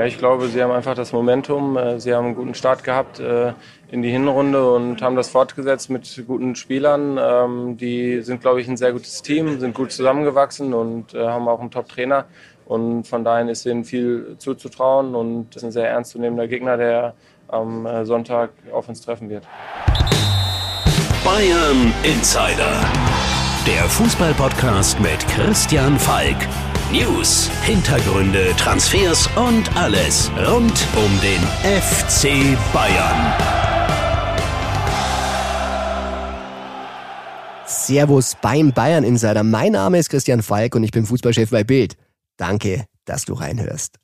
Ja, ich glaube, sie haben einfach das Momentum. Äh, sie haben einen guten Start gehabt äh, in die Hinrunde und haben das fortgesetzt mit guten Spielern. Ähm, die sind, glaube ich, ein sehr gutes Team, sind gut zusammengewachsen und äh, haben auch einen Top-Trainer. Und von daher ist ihnen viel zuzutrauen und ist ein sehr ernstzunehmender Gegner, der am Sonntag auf uns treffen wird. Bayern Insider. Der Fußballpodcast mit Christian Falk. News, Hintergründe, Transfers und alles rund um den FC Bayern. Servus beim Bayern Insider. Mein Name ist Christian Falk und ich bin Fußballchef bei Bild. Danke, dass du reinhörst.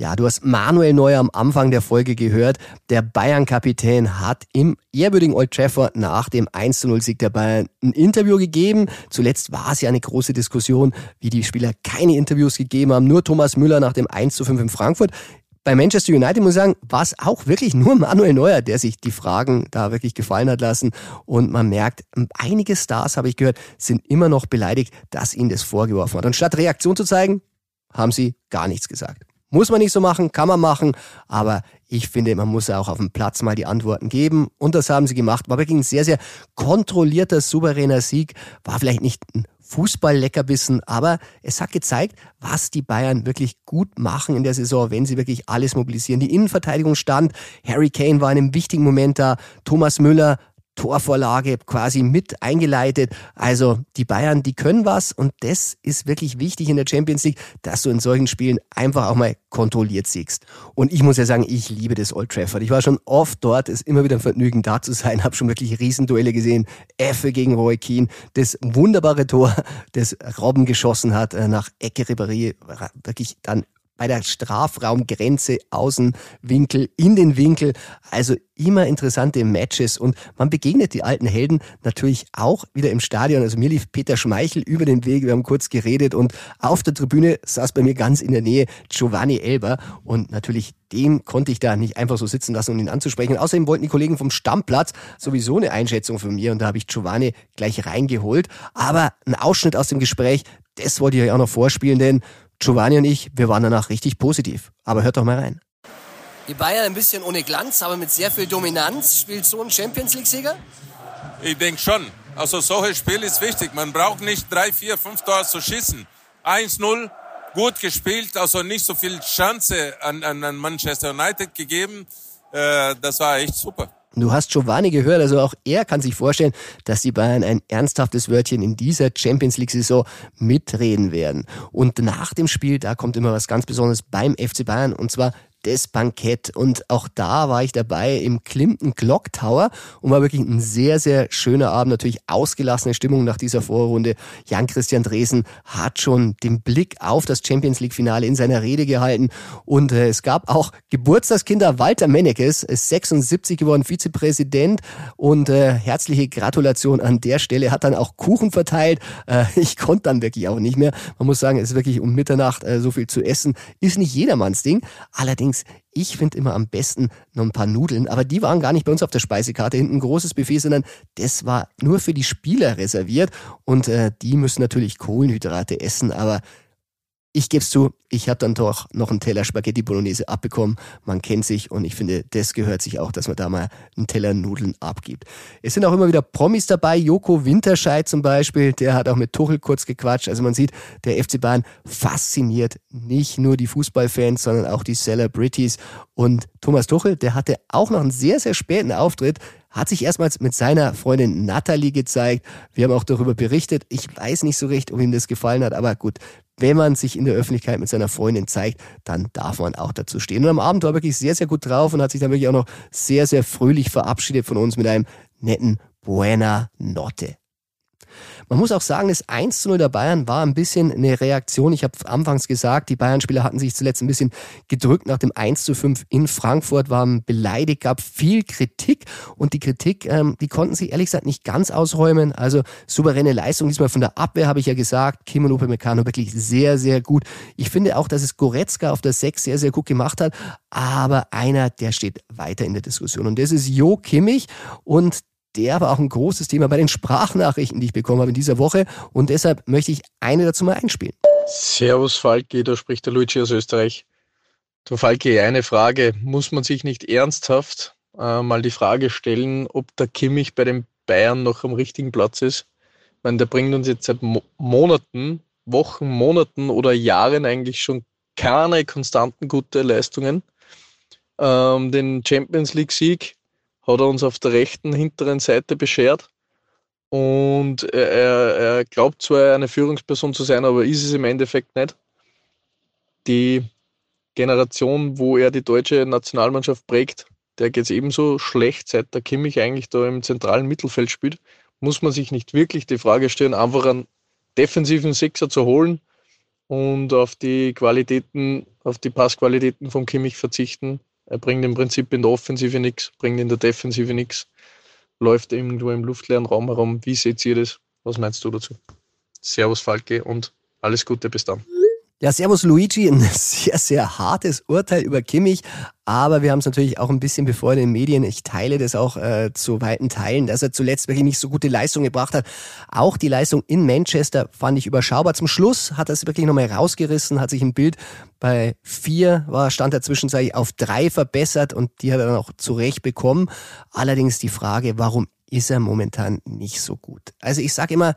Ja, du hast Manuel Neuer am Anfang der Folge gehört. Der Bayern-Kapitän hat im ehrwürdigen Old Trafford nach dem 1-0-Sieg der Bayern ein Interview gegeben. Zuletzt war es ja eine große Diskussion, wie die Spieler keine Interviews gegeben haben. Nur Thomas Müller nach dem 1-5 in Frankfurt. Bei Manchester United muss ich sagen, war es auch wirklich nur Manuel Neuer, der sich die Fragen da wirklich gefallen hat lassen. Und man merkt, einige Stars, habe ich gehört, sind immer noch beleidigt, dass ihnen das vorgeworfen hat. Und statt Reaktion zu zeigen, haben sie gar nichts gesagt. Muss man nicht so machen, kann man machen, aber ich finde, man muss auch auf dem Platz mal die Antworten geben. Und das haben sie gemacht. War wirklich ein sehr, sehr kontrollierter, souveräner Sieg. War vielleicht nicht ein Fußball-Leckerbissen, aber es hat gezeigt, was die Bayern wirklich gut machen in der Saison, wenn sie wirklich alles mobilisieren. Die Innenverteidigung stand, Harry Kane war in einem wichtigen Moment da, Thomas Müller Torvorlage quasi mit eingeleitet. Also die Bayern, die können was und das ist wirklich wichtig in der Champions League, dass du in solchen Spielen einfach auch mal kontrolliert siegst. Und ich muss ja sagen, ich liebe das Old Trafford. Ich war schon oft dort, ist immer wieder ein Vergnügen da zu sein, habe schon wirklich Riesenduelle gesehen. Effe gegen Roy Keane, das wunderbare Tor, das Robben geschossen hat äh, nach Ecke Ribéry, wirklich dann bei der Strafraumgrenze, Außenwinkel, in den Winkel. Also immer interessante Matches und man begegnet die alten Helden natürlich auch wieder im Stadion. Also mir lief Peter Schmeichel über den Weg, wir haben kurz geredet und auf der Tribüne saß bei mir ganz in der Nähe Giovanni Elber und natürlich dem konnte ich da nicht einfach so sitzen lassen, um ihn anzusprechen. außerdem wollten die Kollegen vom Stammplatz sowieso eine Einschätzung von mir und da habe ich Giovanni gleich reingeholt. Aber ein Ausschnitt aus dem Gespräch, das wollte ich euch auch noch vorspielen, denn Giovanni und ich, wir waren danach richtig positiv. Aber hört doch mal rein. Die Bayern ein bisschen ohne Glanz, aber mit sehr viel Dominanz. Spielt so ein Champions League-Sieger? Ich denke schon. Also solches Spiel ist wichtig. Man braucht nicht drei, vier, fünf Tore zu schießen. 1-0, gut gespielt, also nicht so viel Chance an, an Manchester United gegeben. Äh, das war echt super. Du hast Giovanni gehört, also auch er kann sich vorstellen, dass die Bayern ein ernsthaftes Wörtchen in dieser Champions League-Saison mitreden werden. Und nach dem Spiel, da kommt immer was ganz Besonderes beim FC Bayern, und zwar das Bankett. Und auch da war ich dabei im Clinton Clock Tower und war wirklich ein sehr, sehr schöner Abend. Natürlich ausgelassene Stimmung nach dieser Vorrunde. Jan-Christian Dresen hat schon den Blick auf das Champions League Finale in seiner Rede gehalten. Und äh, es gab auch Geburtstagskinder. Walter Mennekes ist 76 geworden, Vizepräsident. Und äh, herzliche Gratulation an der Stelle. Hat dann auch Kuchen verteilt. Äh, ich konnte dann wirklich auch nicht mehr. Man muss sagen, es ist wirklich um Mitternacht äh, so viel zu essen. Ist nicht jedermanns Ding. Allerdings Allerdings, ich finde immer am besten noch ein paar Nudeln, aber die waren gar nicht bei uns auf der Speisekarte hinten ein großes Buffet, sondern das war nur für die Spieler reserviert und äh, die müssen natürlich Kohlenhydrate essen, aber ich gebe es zu, ich habe dann doch noch einen Teller Spaghetti Bolognese abbekommen. Man kennt sich und ich finde, das gehört sich auch, dass man da mal einen Teller Nudeln abgibt. Es sind auch immer wieder Promis dabei. Joko Winterscheid zum Beispiel, der hat auch mit Tuchel kurz gequatscht. Also man sieht, der FC Bayern fasziniert nicht nur die Fußballfans, sondern auch die Celebrities. Und Thomas Tuchel, der hatte auch noch einen sehr, sehr späten Auftritt hat sich erstmals mit seiner Freundin Natalie gezeigt. Wir haben auch darüber berichtet. Ich weiß nicht so recht, ob ihm das gefallen hat, aber gut, wenn man sich in der Öffentlichkeit mit seiner Freundin zeigt, dann darf man auch dazu stehen. Und am Abend war er wirklich sehr, sehr gut drauf und hat sich dann wirklich auch noch sehr, sehr fröhlich verabschiedet von uns mit einem netten Buena Notte. Man muss auch sagen, das 1 zu 0 der Bayern war ein bisschen eine Reaktion. Ich habe anfangs gesagt, die Bayern-Spieler hatten sich zuletzt ein bisschen gedrückt nach dem 1 zu 5 in Frankfurt, waren beleidigt, gab viel Kritik und die Kritik, ähm, die konnten sie ehrlich gesagt nicht ganz ausräumen. Also souveräne Leistung, diesmal von der Abwehr habe ich ja gesagt, Kim und Upamecano wirklich sehr, sehr gut. Ich finde auch, dass es Goretzka auf der 6 sehr, sehr gut gemacht hat, aber einer, der steht weiter in der Diskussion und das ist Jo Kimmich und der war auch ein großes Thema bei den Sprachnachrichten, die ich bekommen habe in dieser Woche. Und deshalb möchte ich eine dazu mal einspielen. Servus Falki, da spricht der Luigi aus Österreich. Du Falki, eine Frage. Muss man sich nicht ernsthaft äh, mal die Frage stellen, ob der Kimmich bei den Bayern noch am richtigen Platz ist? Ich meine, der bringt uns jetzt seit Mo Monaten, Wochen, Monaten oder Jahren eigentlich schon keine konstanten gute Leistungen. Ähm, den Champions League Sieg hat er uns auf der rechten hinteren Seite beschert. Und er, er glaubt zwar eine Führungsperson zu sein, aber ist es im Endeffekt nicht. Die Generation, wo er die deutsche Nationalmannschaft prägt, der geht es ebenso schlecht, seit der Kimmich eigentlich da im zentralen Mittelfeld spielt. Muss man sich nicht wirklich die Frage stellen, einfach einen defensiven Sechser zu holen und auf die Qualitäten, auf die Passqualitäten vom Kimmich verzichten. Er bringt im Prinzip in der Offensive nichts, bringt in der Defensive nichts, läuft irgendwo im luftleeren Raum herum. Wie seht ihr das? Was meinst du dazu? Servus Falke und alles Gute bis dann. Ja, Servus Luigi, ein sehr, sehr hartes Urteil über Kimmich, aber wir haben es natürlich auch ein bisschen bevor in den Medien, ich teile das auch äh, zu weiten Teilen, dass er zuletzt wirklich nicht so gute Leistung gebracht hat. Auch die Leistung in Manchester fand ich überschaubar. Zum Schluss hat er es wirklich nochmal rausgerissen, hat sich im Bild bei vier, war, stand er zwischenzeitlich auf drei verbessert und die hat er dann auch zurecht bekommen. Allerdings die Frage, warum ist er momentan nicht so gut? Also ich sage immer,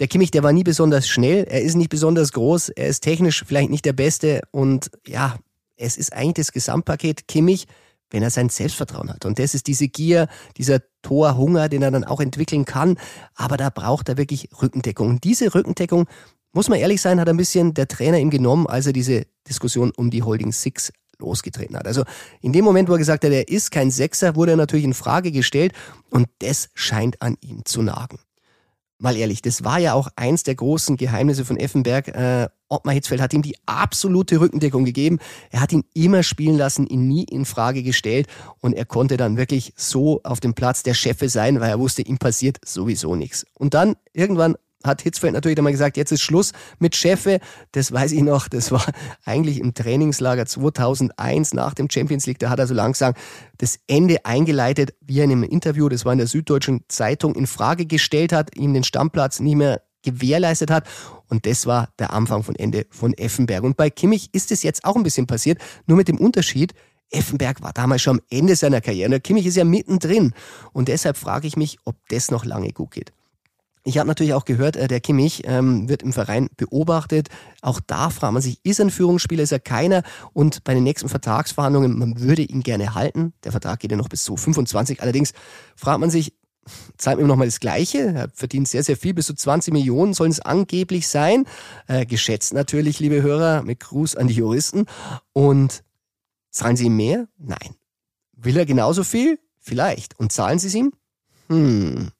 der Kimmich, der war nie besonders schnell, er ist nicht besonders groß, er ist technisch vielleicht nicht der Beste und ja, es ist eigentlich das Gesamtpaket Kimmich, wenn er sein Selbstvertrauen hat. Und das ist diese Gier, dieser Torhunger, den er dann auch entwickeln kann. Aber da braucht er wirklich Rückendeckung. Und diese Rückendeckung, muss man ehrlich sein, hat ein bisschen der Trainer ihm genommen, als er diese Diskussion um die Holding Six losgetreten hat. Also in dem Moment, wo er gesagt hat, er ist kein Sechser, wurde er natürlich in Frage gestellt und das scheint an ihm zu nagen mal ehrlich, das war ja auch eins der großen Geheimnisse von Effenberg. Äh, Ottmar Hitzfeld hat ihm die absolute Rückendeckung gegeben. Er hat ihn immer spielen lassen, ihn nie in Frage gestellt und er konnte dann wirklich so auf dem Platz der Chefe sein, weil er wusste, ihm passiert sowieso nichts. Und dann irgendwann hat Hitzfeld natürlich dann mal gesagt, jetzt ist Schluss mit Chefe. Das weiß ich noch, das war eigentlich im Trainingslager 2001 nach dem Champions League. Da hat er so langsam das Ende eingeleitet, wie er in einem Interview, das war in der Süddeutschen Zeitung, in Frage gestellt hat, ihm den Stammplatz nicht mehr gewährleistet hat. Und das war der Anfang von Ende von Effenberg. Und bei Kimmich ist es jetzt auch ein bisschen passiert, nur mit dem Unterschied, Effenberg war damals schon am Ende seiner Karriere. Und Kimmich ist ja mittendrin. Und deshalb frage ich mich, ob das noch lange gut geht. Ich habe natürlich auch gehört, äh, der Kimmich ähm, wird im Verein beobachtet. Auch da fragt man sich, ist er ein Führungsspieler, ist er keiner? Und bei den nächsten Vertragsverhandlungen, man würde ihn gerne halten. Der Vertrag geht ja noch bis zu 25. Allerdings fragt man sich, zahlt mir nochmal das Gleiche. Er verdient sehr, sehr viel. Bis zu 20 Millionen sollen es angeblich sein. Äh, geschätzt natürlich, liebe Hörer, mit Gruß an die Juristen. Und zahlen sie ihm mehr? Nein. Will er genauso viel? Vielleicht. Und zahlen sie es ihm? Hm.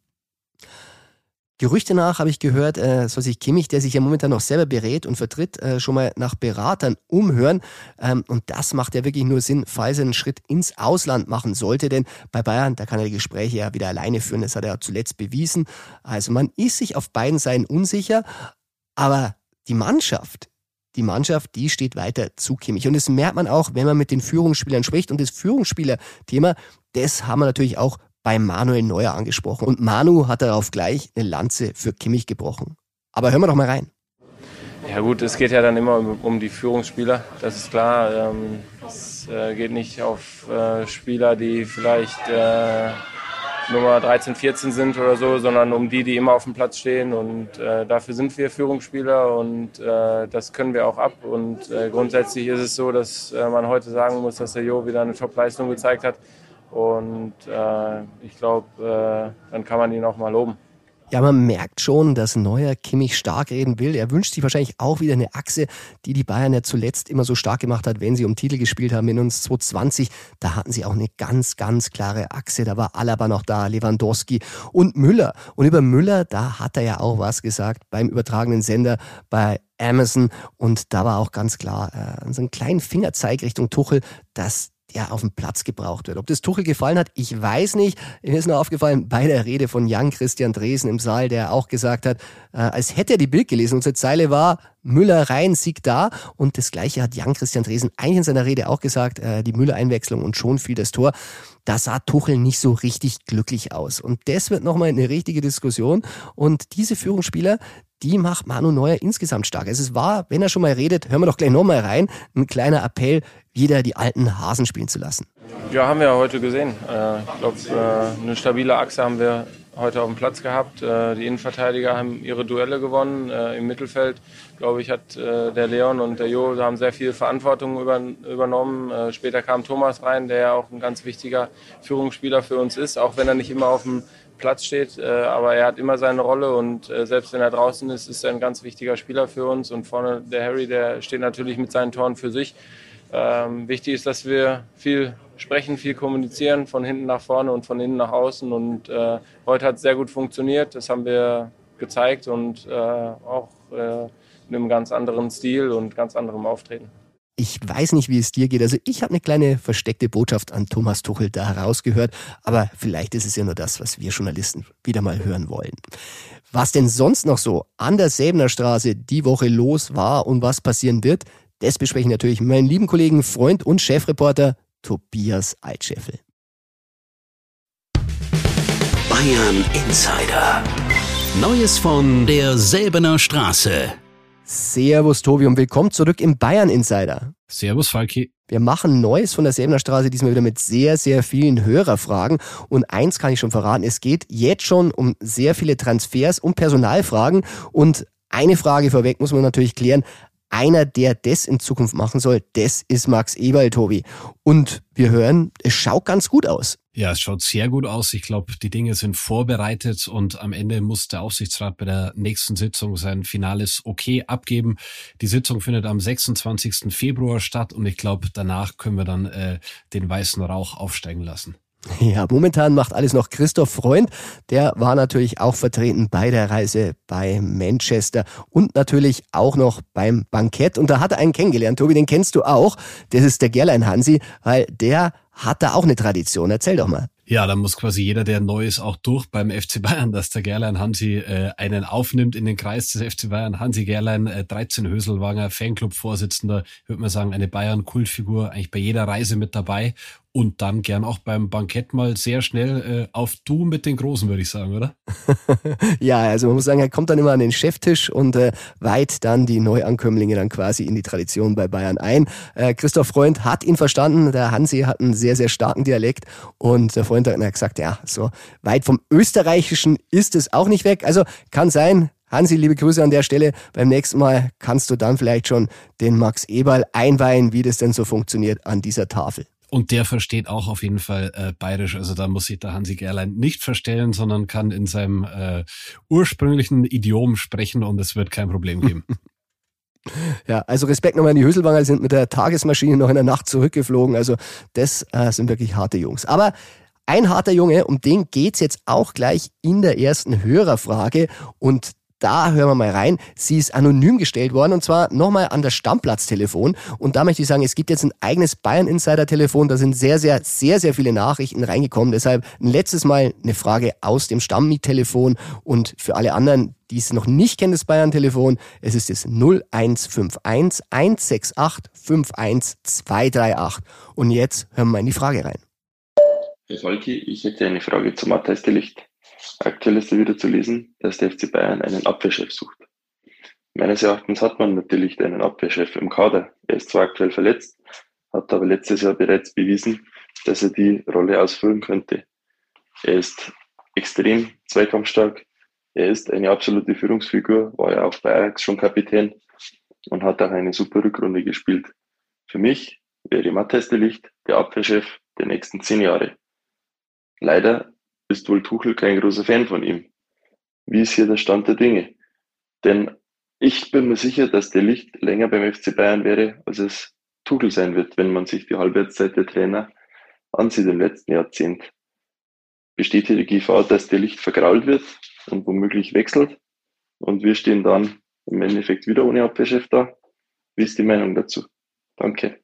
Gerüchte nach habe ich gehört, äh, soll sich Kimmich, der sich ja momentan noch selber berät und vertritt, äh, schon mal nach Beratern umhören. Ähm, und das macht ja wirklich nur Sinn, falls er einen Schritt ins Ausland machen sollte. Denn bei Bayern, da kann er die Gespräche ja wieder alleine führen. Das hat er zuletzt bewiesen. Also man ist sich auf beiden Seiten unsicher. Aber die Mannschaft, die Mannschaft, die steht weiter zu Kimmich. Und das merkt man auch, wenn man mit den Führungsspielern spricht. Und das Führungsspieler-Thema, das haben wir natürlich auch bei Manuel Neuer angesprochen. Und Manu hat darauf gleich eine Lanze für Kimmich gebrochen. Aber hören wir doch mal rein. Ja gut, es geht ja dann immer um, die Führungsspieler, das ist klar. Ähm, es äh, geht nicht auf äh, Spieler, die vielleicht äh, Nummer 13, 14 sind oder so, sondern um die, die immer auf dem Platz stehen. Und dafür sind wir Führungsspieler und das können wir auch ab. Und grundsätzlich ist es so, dass man heute sagen muss, dass der Jo wieder eine Top-Leistung gezeigt hat. Und äh, ich glaube, äh, dann kann man ihn auch mal loben. Ja, man merkt schon, dass Neuer Kimmich stark reden will. Er wünscht sich wahrscheinlich auch wieder eine Achse, die die Bayern ja zuletzt immer so stark gemacht hat, wenn sie um Titel gespielt haben. In uns 2020, da hatten sie auch eine ganz, ganz klare Achse. Da war Alaba noch da, Lewandowski und Müller. Und über Müller, da hat er ja auch was gesagt beim übertragenen Sender bei Amazon. Und da war auch ganz klar äh, so ein kleinen Fingerzeig Richtung Tuchel, dass der auf dem Platz gebraucht wird. Ob das Tuchel gefallen hat, ich weiß nicht. Mir ist nur aufgefallen bei der Rede von Jan Christian Dresen im Saal, der auch gesagt hat, äh, als hätte er die Bild gelesen. Unsere Zeile war, Müller rein, Sieg da. Und das Gleiche hat Jan Christian Dresen eigentlich in seiner Rede auch gesagt, äh, die Müller-Einwechslung und schon fiel das Tor. Da sah Tuchel nicht so richtig glücklich aus. Und das wird nochmal eine richtige Diskussion. Und diese Führungsspieler, die macht Manu Neuer insgesamt stark. Also es war, wenn er schon mal redet, hören wir doch gleich nochmal rein, ein kleiner Appell, wieder die alten Hasen spielen zu lassen. Ja, haben wir ja heute gesehen. Äh, ich glaube, äh, eine stabile Achse haben wir heute auf dem Platz gehabt. Äh, die Innenverteidiger haben ihre Duelle gewonnen. Im Mittelfeld, glaube ich, hat der Leon und der Jo haben sehr viel Verantwortung übernommen. Später kam Thomas rein, der ja auch ein ganz wichtiger Führungsspieler für uns ist, auch wenn er nicht immer auf dem Platz steht. Aber er hat immer seine Rolle und selbst wenn er draußen ist, ist er ein ganz wichtiger Spieler für uns. Und vorne der Harry, der steht natürlich mit seinen Toren für sich. Ähm, wichtig ist, dass wir viel sprechen, viel kommunizieren, von hinten nach vorne und von innen nach außen. Und äh, heute hat es sehr gut funktioniert. Das haben wir gezeigt und äh, auch äh, in einem ganz anderen Stil und ganz anderem Auftreten. Ich weiß nicht, wie es dir geht. Also ich habe eine kleine versteckte Botschaft an Thomas Tuchel da herausgehört, aber vielleicht ist es ja nur das, was wir Journalisten wieder mal hören wollen. Was denn sonst noch so an der Säbener Straße die Woche los war und was passieren wird, das bespreche ich natürlich mit meinem lieben Kollegen, Freund und Chefreporter Tobias Altscheffel. Bayern Insider. Neues von der Säbener Straße. Servus Tobi und willkommen zurück im Bayern Insider. Servus Falki. Wir machen Neues von der Säbener Straße diesmal wieder mit sehr, sehr vielen Hörerfragen. Und eins kann ich schon verraten, es geht jetzt schon um sehr viele Transfers und Personalfragen. Und eine Frage vorweg muss man natürlich klären einer, der das in Zukunft machen soll, das ist Max Eberl, Tobi. Und wir hören, es schaut ganz gut aus. Ja, es schaut sehr gut aus. Ich glaube, die Dinge sind vorbereitet und am Ende muss der Aufsichtsrat bei der nächsten Sitzung sein finales Okay abgeben. Die Sitzung findet am 26. Februar statt und ich glaube, danach können wir dann äh, den weißen Rauch aufsteigen lassen. Ja, momentan macht alles noch Christoph Freund. Der war natürlich auch vertreten bei der Reise bei Manchester und natürlich auch noch beim Bankett. Und da hat er einen kennengelernt. Tobi, den kennst du auch. Das ist der Gerlein Hansi, weil der hat da auch eine Tradition. Erzähl doch mal. Ja, da muss quasi jeder, der neu ist, auch durch beim FC Bayern, dass der Gerlein Hansi äh, einen aufnimmt in den Kreis des FC Bayern. Hansi Gerlein, äh, 13 Höselwanger, Fanclub-Vorsitzender, würde man sagen, eine Bayern-Kultfigur, eigentlich bei jeder Reise mit dabei und dann gern auch beim Bankett mal sehr schnell äh, auf Du mit den Großen, würde ich sagen, oder? ja, also man muss sagen, er kommt dann immer an den Cheftisch und äh, weiht dann die Neuankömmlinge dann quasi in die Tradition bei Bayern ein. Äh, Christoph Freund hat ihn verstanden, der Hansi hat einen sehr, sehr starken Dialekt und der Freund hat gesagt, ja, so weit vom Österreichischen ist es auch nicht weg. Also kann sein, Hansi, liebe Grüße an der Stelle. Beim nächsten Mal kannst du dann vielleicht schon den Max Eberl einweihen, wie das denn so funktioniert an dieser Tafel. Und der versteht auch auf jeden Fall äh, bayerisch. Also da muss sich der Hansi Gerlein nicht verstellen, sondern kann in seinem äh, ursprünglichen Idiom sprechen und es wird kein Problem geben. Ja, also Respekt nochmal an die Hüsselwanger, sind mit der Tagesmaschine noch in der Nacht zurückgeflogen. Also das äh, sind wirklich harte Jungs. Aber ein harter Junge, um den geht's jetzt auch gleich in der ersten Hörerfrage. Und da hören wir mal rein. Sie ist anonym gestellt worden und zwar nochmal an das Stammplatztelefon. Und da möchte ich sagen, es gibt jetzt ein eigenes Bayern Insider Telefon. Da sind sehr, sehr, sehr, sehr viele Nachrichten reingekommen. Deshalb ein letztes Mal eine Frage aus dem Stammmiettelefon und für alle anderen, die es noch nicht kennen, das Bayern Telefon, es ist das 0151 168 51238. Und jetzt hören wir mal in die Frage rein. Herr Falki, ich hätte eine Frage zum Matthias Delicht. Aktuell ist wieder zu lesen, dass der FC Bayern einen Abwehrchef sucht. Meines Erachtens hat man natürlich einen Abwehrchef im Kader. Er ist zwar aktuell verletzt, hat aber letztes Jahr bereits bewiesen, dass er die Rolle ausfüllen könnte. Er ist extrem zweikampfstark. Er ist eine absolute Führungsfigur, war ja auch bei Ajax schon Kapitän und hat auch eine super Rückrunde gespielt. Für mich wäre Matthias Licht der Abwehrchef der nächsten zehn Jahre. Leider ist wohl Tuchel kein großer Fan von ihm. Wie ist hier der Stand der Dinge? Denn ich bin mir sicher, dass der Licht länger beim FC Bayern wäre, als es Tuchel sein wird, wenn man sich die Halbwertszeit der Trainer ansieht im letzten Jahrzehnt. Besteht hier die Gefahr, dass der Licht vergrault wird und womöglich wechselt und wir stehen dann im Endeffekt wieder ohne Abwehrchef da? Wie ist die Meinung dazu? Danke.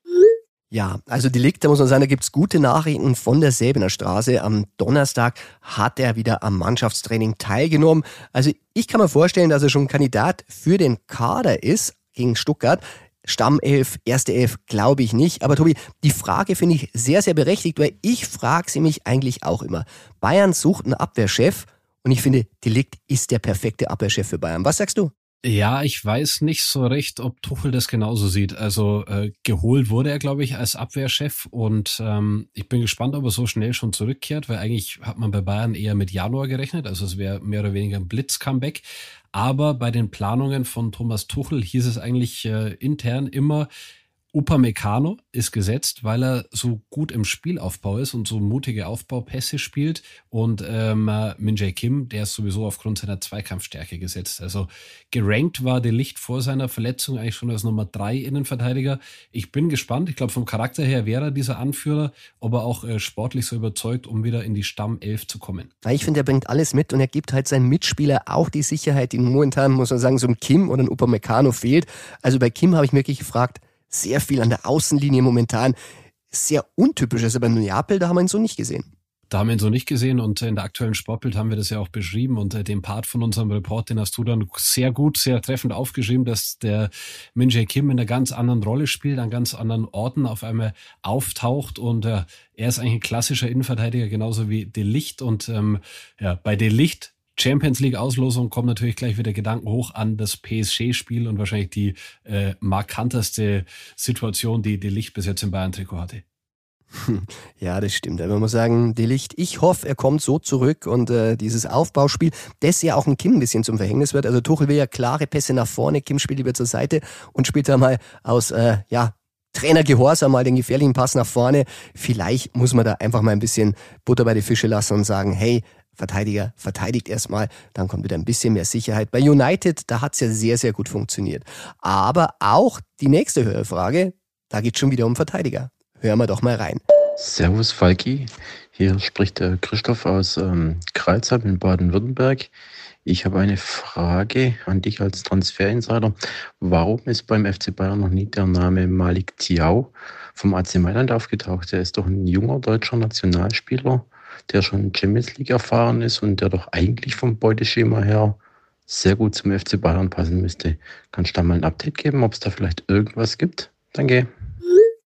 Ja, also Delikt, da muss man sagen, da gibt's gute Nachrichten von der Säbener Straße. Am Donnerstag hat er wieder am Mannschaftstraining teilgenommen. Also ich kann mir vorstellen, dass er schon Kandidat für den Kader ist gegen Stuttgart. Stammelf, erste Elf, glaube ich nicht. Aber Tobi, die Frage finde ich sehr, sehr berechtigt, weil ich frage sie mich eigentlich auch immer. Bayern sucht einen Abwehrchef und ich finde, Delikt ist der perfekte Abwehrchef für Bayern. Was sagst du? Ja, ich weiß nicht so recht, ob Tuchel das genauso sieht. Also äh, geholt wurde er, glaube ich, als Abwehrchef und ähm, ich bin gespannt, ob er so schnell schon zurückkehrt, weil eigentlich hat man bei Bayern eher mit Januar gerechnet, also es wäre mehr oder weniger ein Blitz-Comeback. Aber bei den Planungen von Thomas Tuchel hieß es eigentlich äh, intern immer, Upamecano ist gesetzt, weil er so gut im Spielaufbau ist und so mutige Aufbaupässe spielt. Und ähm, Min Jae Kim, der ist sowieso aufgrund seiner Zweikampfstärke gesetzt. Also gerankt war der Licht vor seiner Verletzung eigentlich schon als Nummer drei Innenverteidiger. Ich bin gespannt. Ich glaube, vom Charakter her wäre er dieser Anführer, ob er auch äh, sportlich so überzeugt, um wieder in die Stammelf zu kommen. Ich finde, er bringt alles mit und er gibt halt seinen Mitspieler auch die Sicherheit, die momentan, muss man sagen, so ein Kim oder ein Upamecano fehlt. Also bei Kim habe ich mir wirklich gefragt, sehr viel an der Außenlinie momentan. Sehr untypisch. Also bei Neapel, da haben wir ihn so nicht gesehen. Da haben wir ihn so nicht gesehen und in der aktuellen Sportbild haben wir das ja auch beschrieben und äh, den Part von unserem Report, den hast du dann sehr gut, sehr treffend aufgeschrieben, dass der Min Jae Kim in einer ganz anderen Rolle spielt, an ganz anderen Orten auf einmal auftaucht und äh, er ist eigentlich ein klassischer Innenverteidiger, genauso wie De Licht und ähm, ja, bei De Licht Champions League Auslosung kommt natürlich gleich wieder Gedanken hoch an das PSG-Spiel und wahrscheinlich die äh, markanteste Situation, die die Licht bis jetzt im Bayern-Trikot hatte. Ja, das stimmt. Aber man muss sagen, die Licht, ich hoffe, er kommt so zurück und äh, dieses Aufbauspiel, das ja auch ein Kim ein bisschen zum Verhängnis wird. Also Tuchel will ja klare Pässe nach vorne, Kim spielt lieber zur Seite und spielt da mal aus, äh, ja, Trainer Gehorsam mal den gefährlichen Pass nach vorne. Vielleicht muss man da einfach mal ein bisschen Butter bei die Fische lassen und sagen, hey, Verteidiger verteidigt erstmal, dann kommt wieder ein bisschen mehr Sicherheit. Bei United, da hat's ja sehr, sehr gut funktioniert. Aber auch die nächste Hörfrage, da geht's schon wieder um Verteidiger. Hören wir doch mal rein. Servus Falki, hier spricht der Christoph aus ähm, Kreuzheim in Baden-Württemberg. Ich habe eine Frage an dich als Transferinsider. Warum ist beim FC Bayern noch nie der Name Malik Tiao vom AC Mailand aufgetaucht? Er ist doch ein junger deutscher Nationalspieler der schon Champions League erfahren ist und der doch eigentlich vom Beuteschema her sehr gut zum FC Bayern passen müsste. Kannst du da mal ein Update geben, ob es da vielleicht irgendwas gibt? Danke.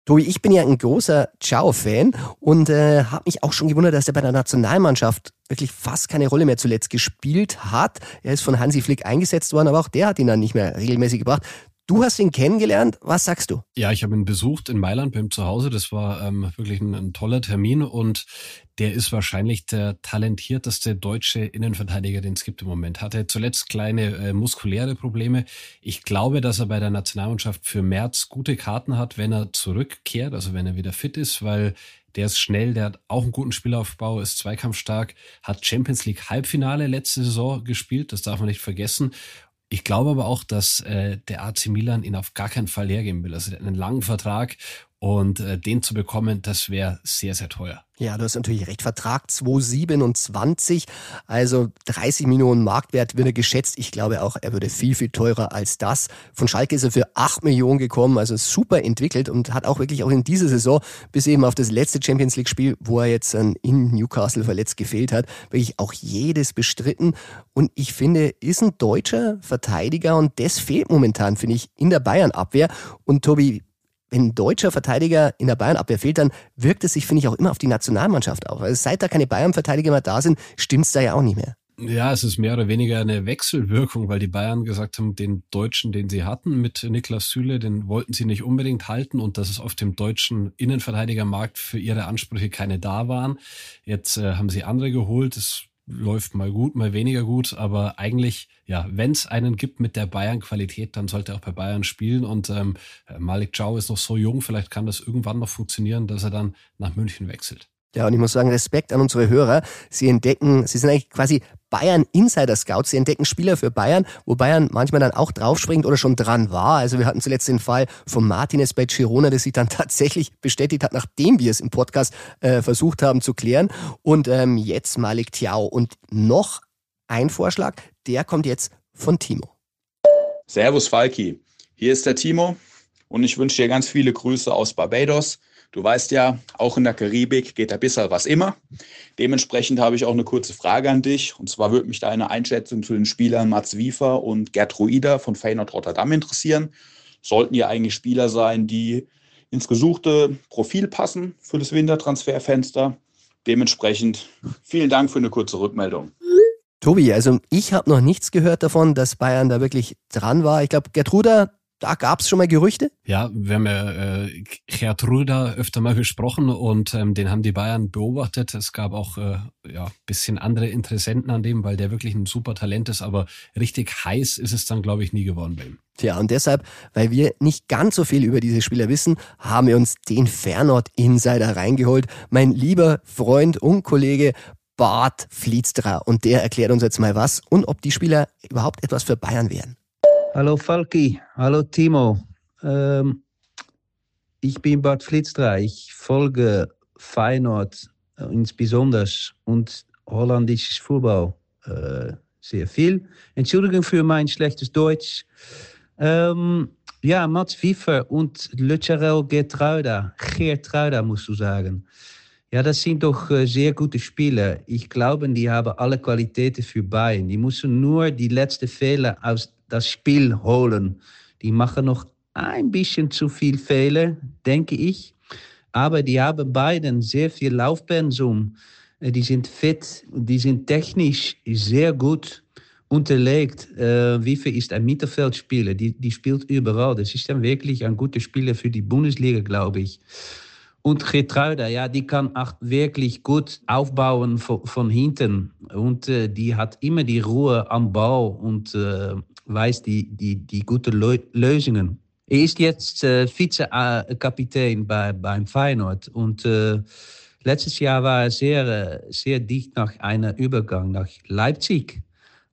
Tobi, ich bin ja ein großer Ciao-Fan und äh, habe mich auch schon gewundert, dass er bei der Nationalmannschaft wirklich fast keine Rolle mehr zuletzt gespielt hat. Er ist von Hansi Flick eingesetzt worden, aber auch der hat ihn dann nicht mehr regelmäßig gebracht. Du hast ihn kennengelernt. Was sagst du? Ja, ich habe ihn besucht in Mailand beim Zuhause. Das war ähm, wirklich ein, ein, toller Termin und der ist wahrscheinlich der talentierteste deutsche Innenverteidiger, den es gibt im Moment. Hatte zuletzt kleine äh, muskuläre Probleme. Ich glaube, dass er bei der Nationalmannschaft für März gute Karten hat, wenn er zurückkehrt, also wenn er wieder fit ist, weil der ist schnell, der hat auch einen guten Spielaufbau, ist zweikampfstark, hat Champions League Halbfinale letzte Saison gespielt, das darf man nicht vergessen. Ich glaube aber auch, dass äh, der AC Milan ihn auf gar keinen Fall hergeben will. Also einen langen Vertrag und äh, den zu bekommen, das wäre sehr, sehr teuer. Ja, du hast natürlich recht. Vertrag 227, also 30 Millionen Marktwert wird er geschätzt. Ich glaube auch, er würde viel, viel teurer als das. Von Schalke ist er für 8 Millionen gekommen, also super entwickelt und hat auch wirklich auch in dieser Saison, bis eben auf das letzte Champions League Spiel, wo er jetzt in Newcastle verletzt gefehlt hat, wirklich auch jedes bestritten. Und ich finde, ist ein deutscher Verteidiger und das fehlt momentan, finde ich, in der Bayern-Abwehr. Und Tobi, wenn ein deutscher Verteidiger in der Bayern-Abwehr fehlt, dann wirkt es sich, finde ich, auch immer auf die Nationalmannschaft auf. Also seit da keine Bayern-Verteidiger mehr da sind, stimmt's da ja auch nicht mehr. Ja, es ist mehr oder weniger eine Wechselwirkung, weil die Bayern gesagt haben, den Deutschen, den sie hatten mit Niklas Süle, den wollten sie nicht unbedingt halten und dass es auf dem deutschen Innenverteidigermarkt für ihre Ansprüche keine da waren. Jetzt äh, haben sie andere geholt. Das läuft mal gut, mal weniger gut, aber eigentlich, ja, wenn es einen gibt mit der Bayern-Qualität, dann sollte er auch bei Bayern spielen und ähm, Malik Chow ist noch so jung, vielleicht kann das irgendwann noch funktionieren, dass er dann nach München wechselt. Ja, und ich muss sagen, Respekt an unsere Hörer. Sie entdecken, sie sind eigentlich quasi Bayern Insider Scouts. Sie entdecken Spieler für Bayern, wo Bayern manchmal dann auch draufspringt oder schon dran war. Also wir hatten zuletzt den Fall von Martinez bei Girona, der sich dann tatsächlich bestätigt hat, nachdem wir es im Podcast äh, versucht haben zu klären. Und ähm, jetzt Malik Tiao. Und noch ein Vorschlag, der kommt jetzt von Timo. Servus Falki, hier ist der Timo und ich wünsche dir ganz viele Grüße aus Barbados. Du weißt ja, auch in der Karibik geht ein bisschen was immer. Dementsprechend habe ich auch eine kurze Frage an dich. Und zwar würde mich deine Einschätzung zu den Spielern Mats Wiefer und Gerd Ruida von Feyenoord Rotterdam interessieren. Sollten ja eigentlich Spieler sein, die ins gesuchte Profil passen für das Wintertransferfenster. Dementsprechend vielen Dank für eine kurze Rückmeldung. Tobi, also ich habe noch nichts gehört davon, dass Bayern da wirklich dran war. Ich glaube, Gertruda da gab es schon mal Gerüchte? Ja, wir haben ja äh, Gertruda öfter mal gesprochen und ähm, den haben die Bayern beobachtet. Es gab auch äh, ja bisschen andere Interessenten an dem, weil der wirklich ein super Talent ist, aber richtig heiß ist es dann, glaube ich, nie geworden bei ihm. Tja, und deshalb, weil wir nicht ganz so viel über diese Spieler wissen, haben wir uns den Fernord Insider reingeholt. Mein lieber Freund und Kollege Bart Flietstra. Und der erklärt uns jetzt mal was und ob die Spieler überhaupt etwas für Bayern wären. Hallo Falki, hallo Timo. Ähm, ich bin Bart Flitzstra. Ich folge Feyenoord äh, insbesondere und holländisches Fußball äh, sehr viel. Entschuldigung für mein schlechtes Deutsch. Ähm, ja, Mats Wiefer und Lucerel Gertruida. Gertruida musst du sagen. Ja, das sind doch äh, sehr gute Spieler. Ich glaube, die haben alle Qualitäten für Bayern. Die müssen nur die letzten Fehler aus das Spiel holen. Die machen noch ein bisschen zu viel Fehler, denke ich. Aber die haben beiden sehr viel Laufpensum. Äh, die sind fit, die sind technisch sehr gut unterlegt. Äh, Wiefe ist ein Mittelfeldspieler, die, die spielt überall. Das ist dann wirklich ein guter Spieler für die Bundesliga, glaube ich. Und Getruida, ja, die kann auch wirklich gut aufbauen von, von hinten. Und äh, die hat immer die Ruhe am Bau und äh, weiß die, die, die guten Lösungen. Er ist jetzt äh, Vize-Kapitän bei, beim Feyenoord und äh, letztes Jahr war er sehr, äh, sehr dicht nach einem Übergang nach Leipzig.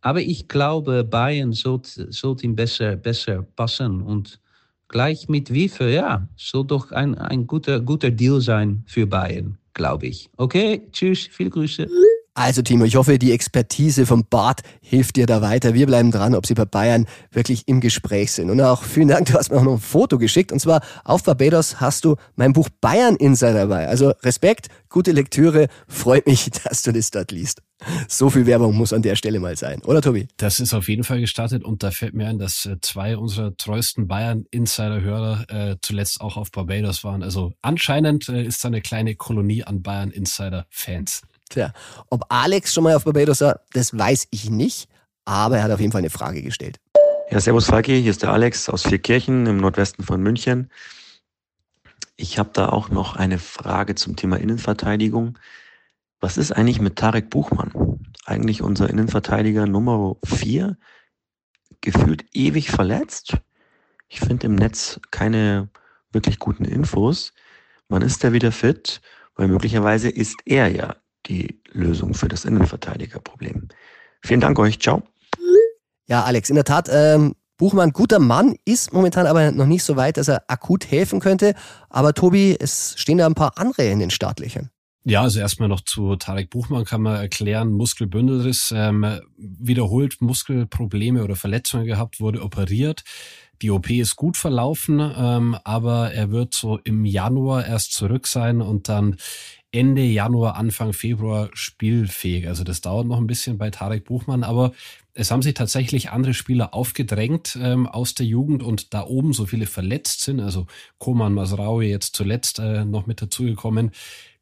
Aber ich glaube, Bayern sollte, sollte ihm besser, besser passen und gleich mit Wiefer, ja, soll doch ein, ein guter, guter Deal sein für Bayern, glaube ich. Okay, tschüss, viele Grüße. Also Timo, ich hoffe, die Expertise vom Bart hilft dir da weiter. Wir bleiben dran, ob sie bei Bayern wirklich im Gespräch sind. Und auch vielen Dank, du hast mir auch noch ein Foto geschickt. Und zwar auf Barbados hast du mein Buch Bayern Insider dabei. Also Respekt, gute Lektüre. Freut mich, dass du das dort liest. So viel Werbung muss an der Stelle mal sein, oder Tobi? Das ist auf jeden Fall gestartet und da fällt mir ein, dass äh, zwei unserer treuesten Bayern-Insider-Hörer äh, zuletzt auch auf Barbados waren. Also anscheinend äh, ist da eine kleine Kolonie an Bayern-Insider-Fans. Tja, ob Alex schon mal auf Barbados war, das weiß ich nicht, aber er hat auf jeden Fall eine Frage gestellt. Ja, servus Falki, hier ist der Alex aus Vierkirchen im Nordwesten von München. Ich habe da auch noch eine Frage zum Thema Innenverteidigung. Was ist eigentlich mit Tarek Buchmann? Eigentlich unser Innenverteidiger Nummer 4, gefühlt ewig verletzt. Ich finde im Netz keine wirklich guten Infos. Wann ist er wieder fit? Weil möglicherweise ist er ja die Lösung für das Innenverteidigerproblem. Vielen Dank euch. Ciao. Ja, Alex, in der Tat, ähm, Buchmann, guter Mann, ist momentan aber noch nicht so weit, dass er akut helfen könnte. Aber Tobi, es stehen da ein paar andere in den Startlöchern. Ja, also erstmal noch zu Tarek Buchmann kann man erklären, Muskelbündelriss, ähm, wiederholt Muskelprobleme oder Verletzungen gehabt, wurde operiert. Die OP ist gut verlaufen, ähm, aber er wird so im Januar erst zurück sein und dann Ende Januar, Anfang Februar spielfähig. Also das dauert noch ein bisschen bei Tarek Buchmann, aber es haben sich tatsächlich andere Spieler aufgedrängt ähm, aus der Jugend und da oben so viele verletzt sind, also Koman Masraoui jetzt zuletzt äh, noch mit dazugekommen.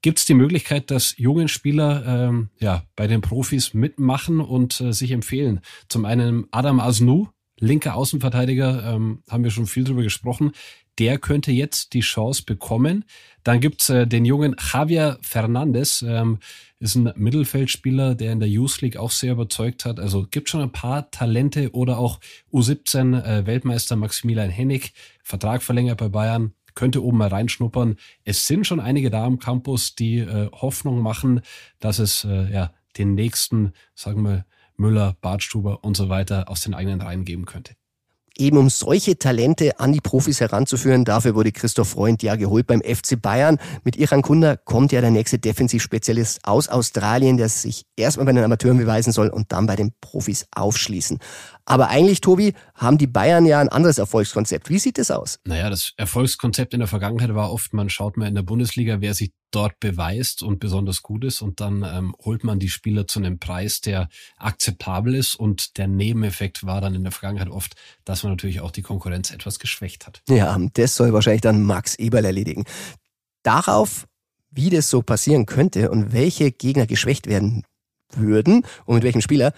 Gibt es die Möglichkeit, dass junge Spieler ähm, ja bei den Profis mitmachen und äh, sich empfehlen? Zum einen Adam Asnu, linker Außenverteidiger, ähm, haben wir schon viel drüber gesprochen der könnte jetzt die Chance bekommen. Dann gibt's äh, den jungen Javier Fernandes, ähm, ist ein Mittelfeldspieler, der in der Youth League auch sehr überzeugt hat. Also gibt schon ein paar Talente oder auch U17 äh, Weltmeister Maximilian Hennig, Vertrag verlängert bei Bayern, könnte oben mal reinschnuppern. Es sind schon einige da am Campus, die äh, Hoffnung machen, dass es äh, ja den nächsten, sagen wir, Müller, Bartstuber und so weiter aus den eigenen Reihen geben könnte eben um solche Talente an die Profis heranzuführen. Dafür wurde Christoph Freund ja geholt beim FC Bayern. Mit Iran Kunda kommt ja der nächste Defensivspezialist aus Australien, der sich erstmal bei den Amateuren beweisen soll und dann bei den Profis aufschließen. Aber eigentlich, Tobi, haben die Bayern ja ein anderes Erfolgskonzept. Wie sieht es aus? Naja, das Erfolgskonzept in der Vergangenheit war oft, man schaut mal in der Bundesliga, wer sich dort beweist und besonders gut ist und dann ähm, holt man die Spieler zu einem Preis, der akzeptabel ist und der Nebeneffekt war dann in der Vergangenheit oft, dass man natürlich auch die Konkurrenz etwas geschwächt hat. Ja, das soll wahrscheinlich dann Max Eberl erledigen. Darauf, wie das so passieren könnte und welche Gegner geschwächt werden würden und mit welchem Spieler,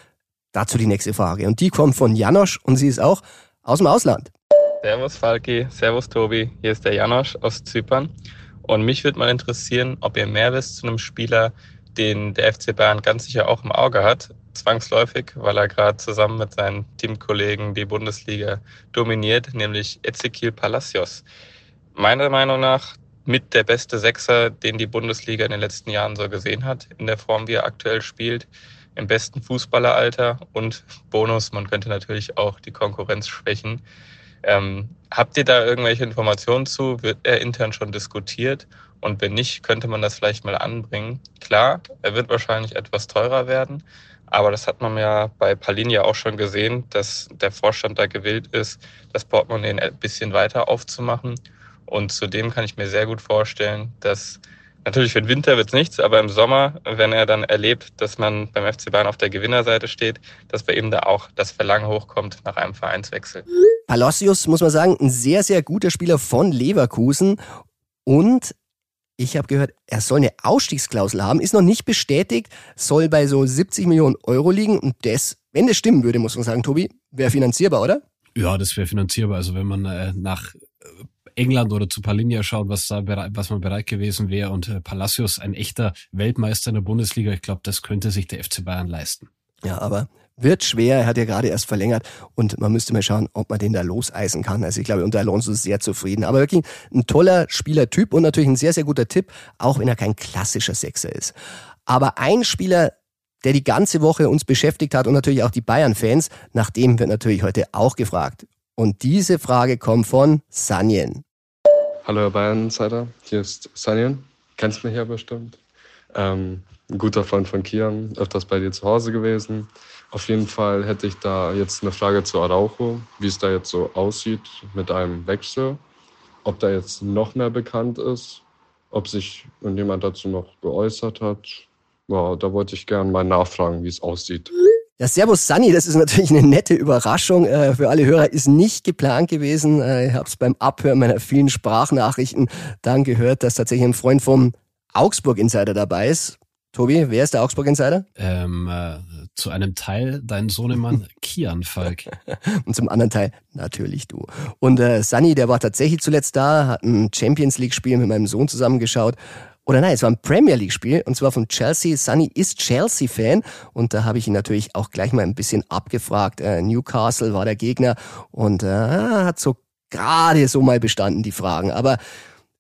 Dazu die nächste Frage. Und die kommt von Janosch und sie ist auch aus dem Ausland. Servus Falki, Servus Tobi, hier ist der Janosch aus Zypern. Und mich würde mal interessieren, ob ihr mehr wisst zu einem Spieler, den der FC Bayern ganz sicher auch im Auge hat, zwangsläufig, weil er gerade zusammen mit seinen Teamkollegen die Bundesliga dominiert, nämlich Ezequiel Palacios. Meiner Meinung nach mit der beste Sechser, den die Bundesliga in den letzten Jahren so gesehen hat, in der Form, wie er aktuell spielt im besten Fußballeralter und Bonus, man könnte natürlich auch die Konkurrenz schwächen. Ähm, habt ihr da irgendwelche Informationen zu? Wird er intern schon diskutiert? Und wenn nicht, könnte man das vielleicht mal anbringen. Klar, er wird wahrscheinlich etwas teurer werden, aber das hat man ja bei Palin auch schon gesehen, dass der Vorstand da gewillt ist, das Portemonnaie ein bisschen weiter aufzumachen. Und zudem kann ich mir sehr gut vorstellen, dass Natürlich für den Winter wird's nichts, aber im Sommer, wenn er dann erlebt, dass man beim FC Bayern auf der Gewinnerseite steht, dass bei ihm da auch das Verlangen hochkommt nach einem Vereinswechsel. Palacios, muss man sagen, ein sehr, sehr guter Spieler von Leverkusen und ich habe gehört, er soll eine Ausstiegsklausel haben, ist noch nicht bestätigt, soll bei so 70 Millionen Euro liegen und das, wenn das stimmen würde, muss man sagen, Tobi, wäre finanzierbar, oder? Ja, das wäre finanzierbar. Also wenn man äh, nach England oder zu Palinja schaut, was da was man bereit gewesen wäre und äh, Palacios ein echter Weltmeister in der Bundesliga, ich glaube, das könnte sich der FC Bayern leisten. Ja, aber wird schwer. Er hat ja gerade erst verlängert und man müsste mal schauen, ob man den da loseisen kann. Also ich glaube, unter Alonso ist sehr zufrieden. Aber wirklich ein toller Spielertyp und natürlich ein sehr, sehr guter Tipp, auch wenn er kein klassischer Sechser ist. Aber ein Spieler, der die ganze Woche uns beschäftigt hat und natürlich auch die Bayern-Fans, nach dem wird natürlich heute auch gefragt. Und diese Frage kommt von Sanjen. Hallo Herr Bayern-Insider, hier ist Sanjen. Kennst mich ja bestimmt. Ähm, ein guter Freund von Kian, öfters bei dir zu Hause gewesen. Auf jeden Fall hätte ich da jetzt eine Frage zu Araujo, wie es da jetzt so aussieht mit einem Wechsel. Ob da jetzt noch mehr bekannt ist, ob sich irgendjemand dazu noch geäußert hat. Ja, da wollte ich gerne mal nachfragen, wie es aussieht. Ja, Servus Sunny, das ist natürlich eine nette Überraschung äh, für alle Hörer, ist nicht geplant gewesen. Äh, ich habe es beim Abhören meiner vielen Sprachnachrichten dann gehört, dass tatsächlich ein Freund vom Augsburg Insider dabei ist. Tobi, wer ist der Augsburg Insider? Ähm, äh, zu einem Teil dein Sohnemann Kian Falk. Und zum anderen Teil natürlich du. Und äh, Sunny, der war tatsächlich zuletzt da, hat ein Champions League Spiel mit meinem Sohn zusammengeschaut oder nein, es war ein Premier League Spiel und zwar von Chelsea. Sunny ist Chelsea-Fan und da habe ich ihn natürlich auch gleich mal ein bisschen abgefragt. Äh, Newcastle war der Gegner und äh, hat so gerade so mal bestanden, die Fragen. Aber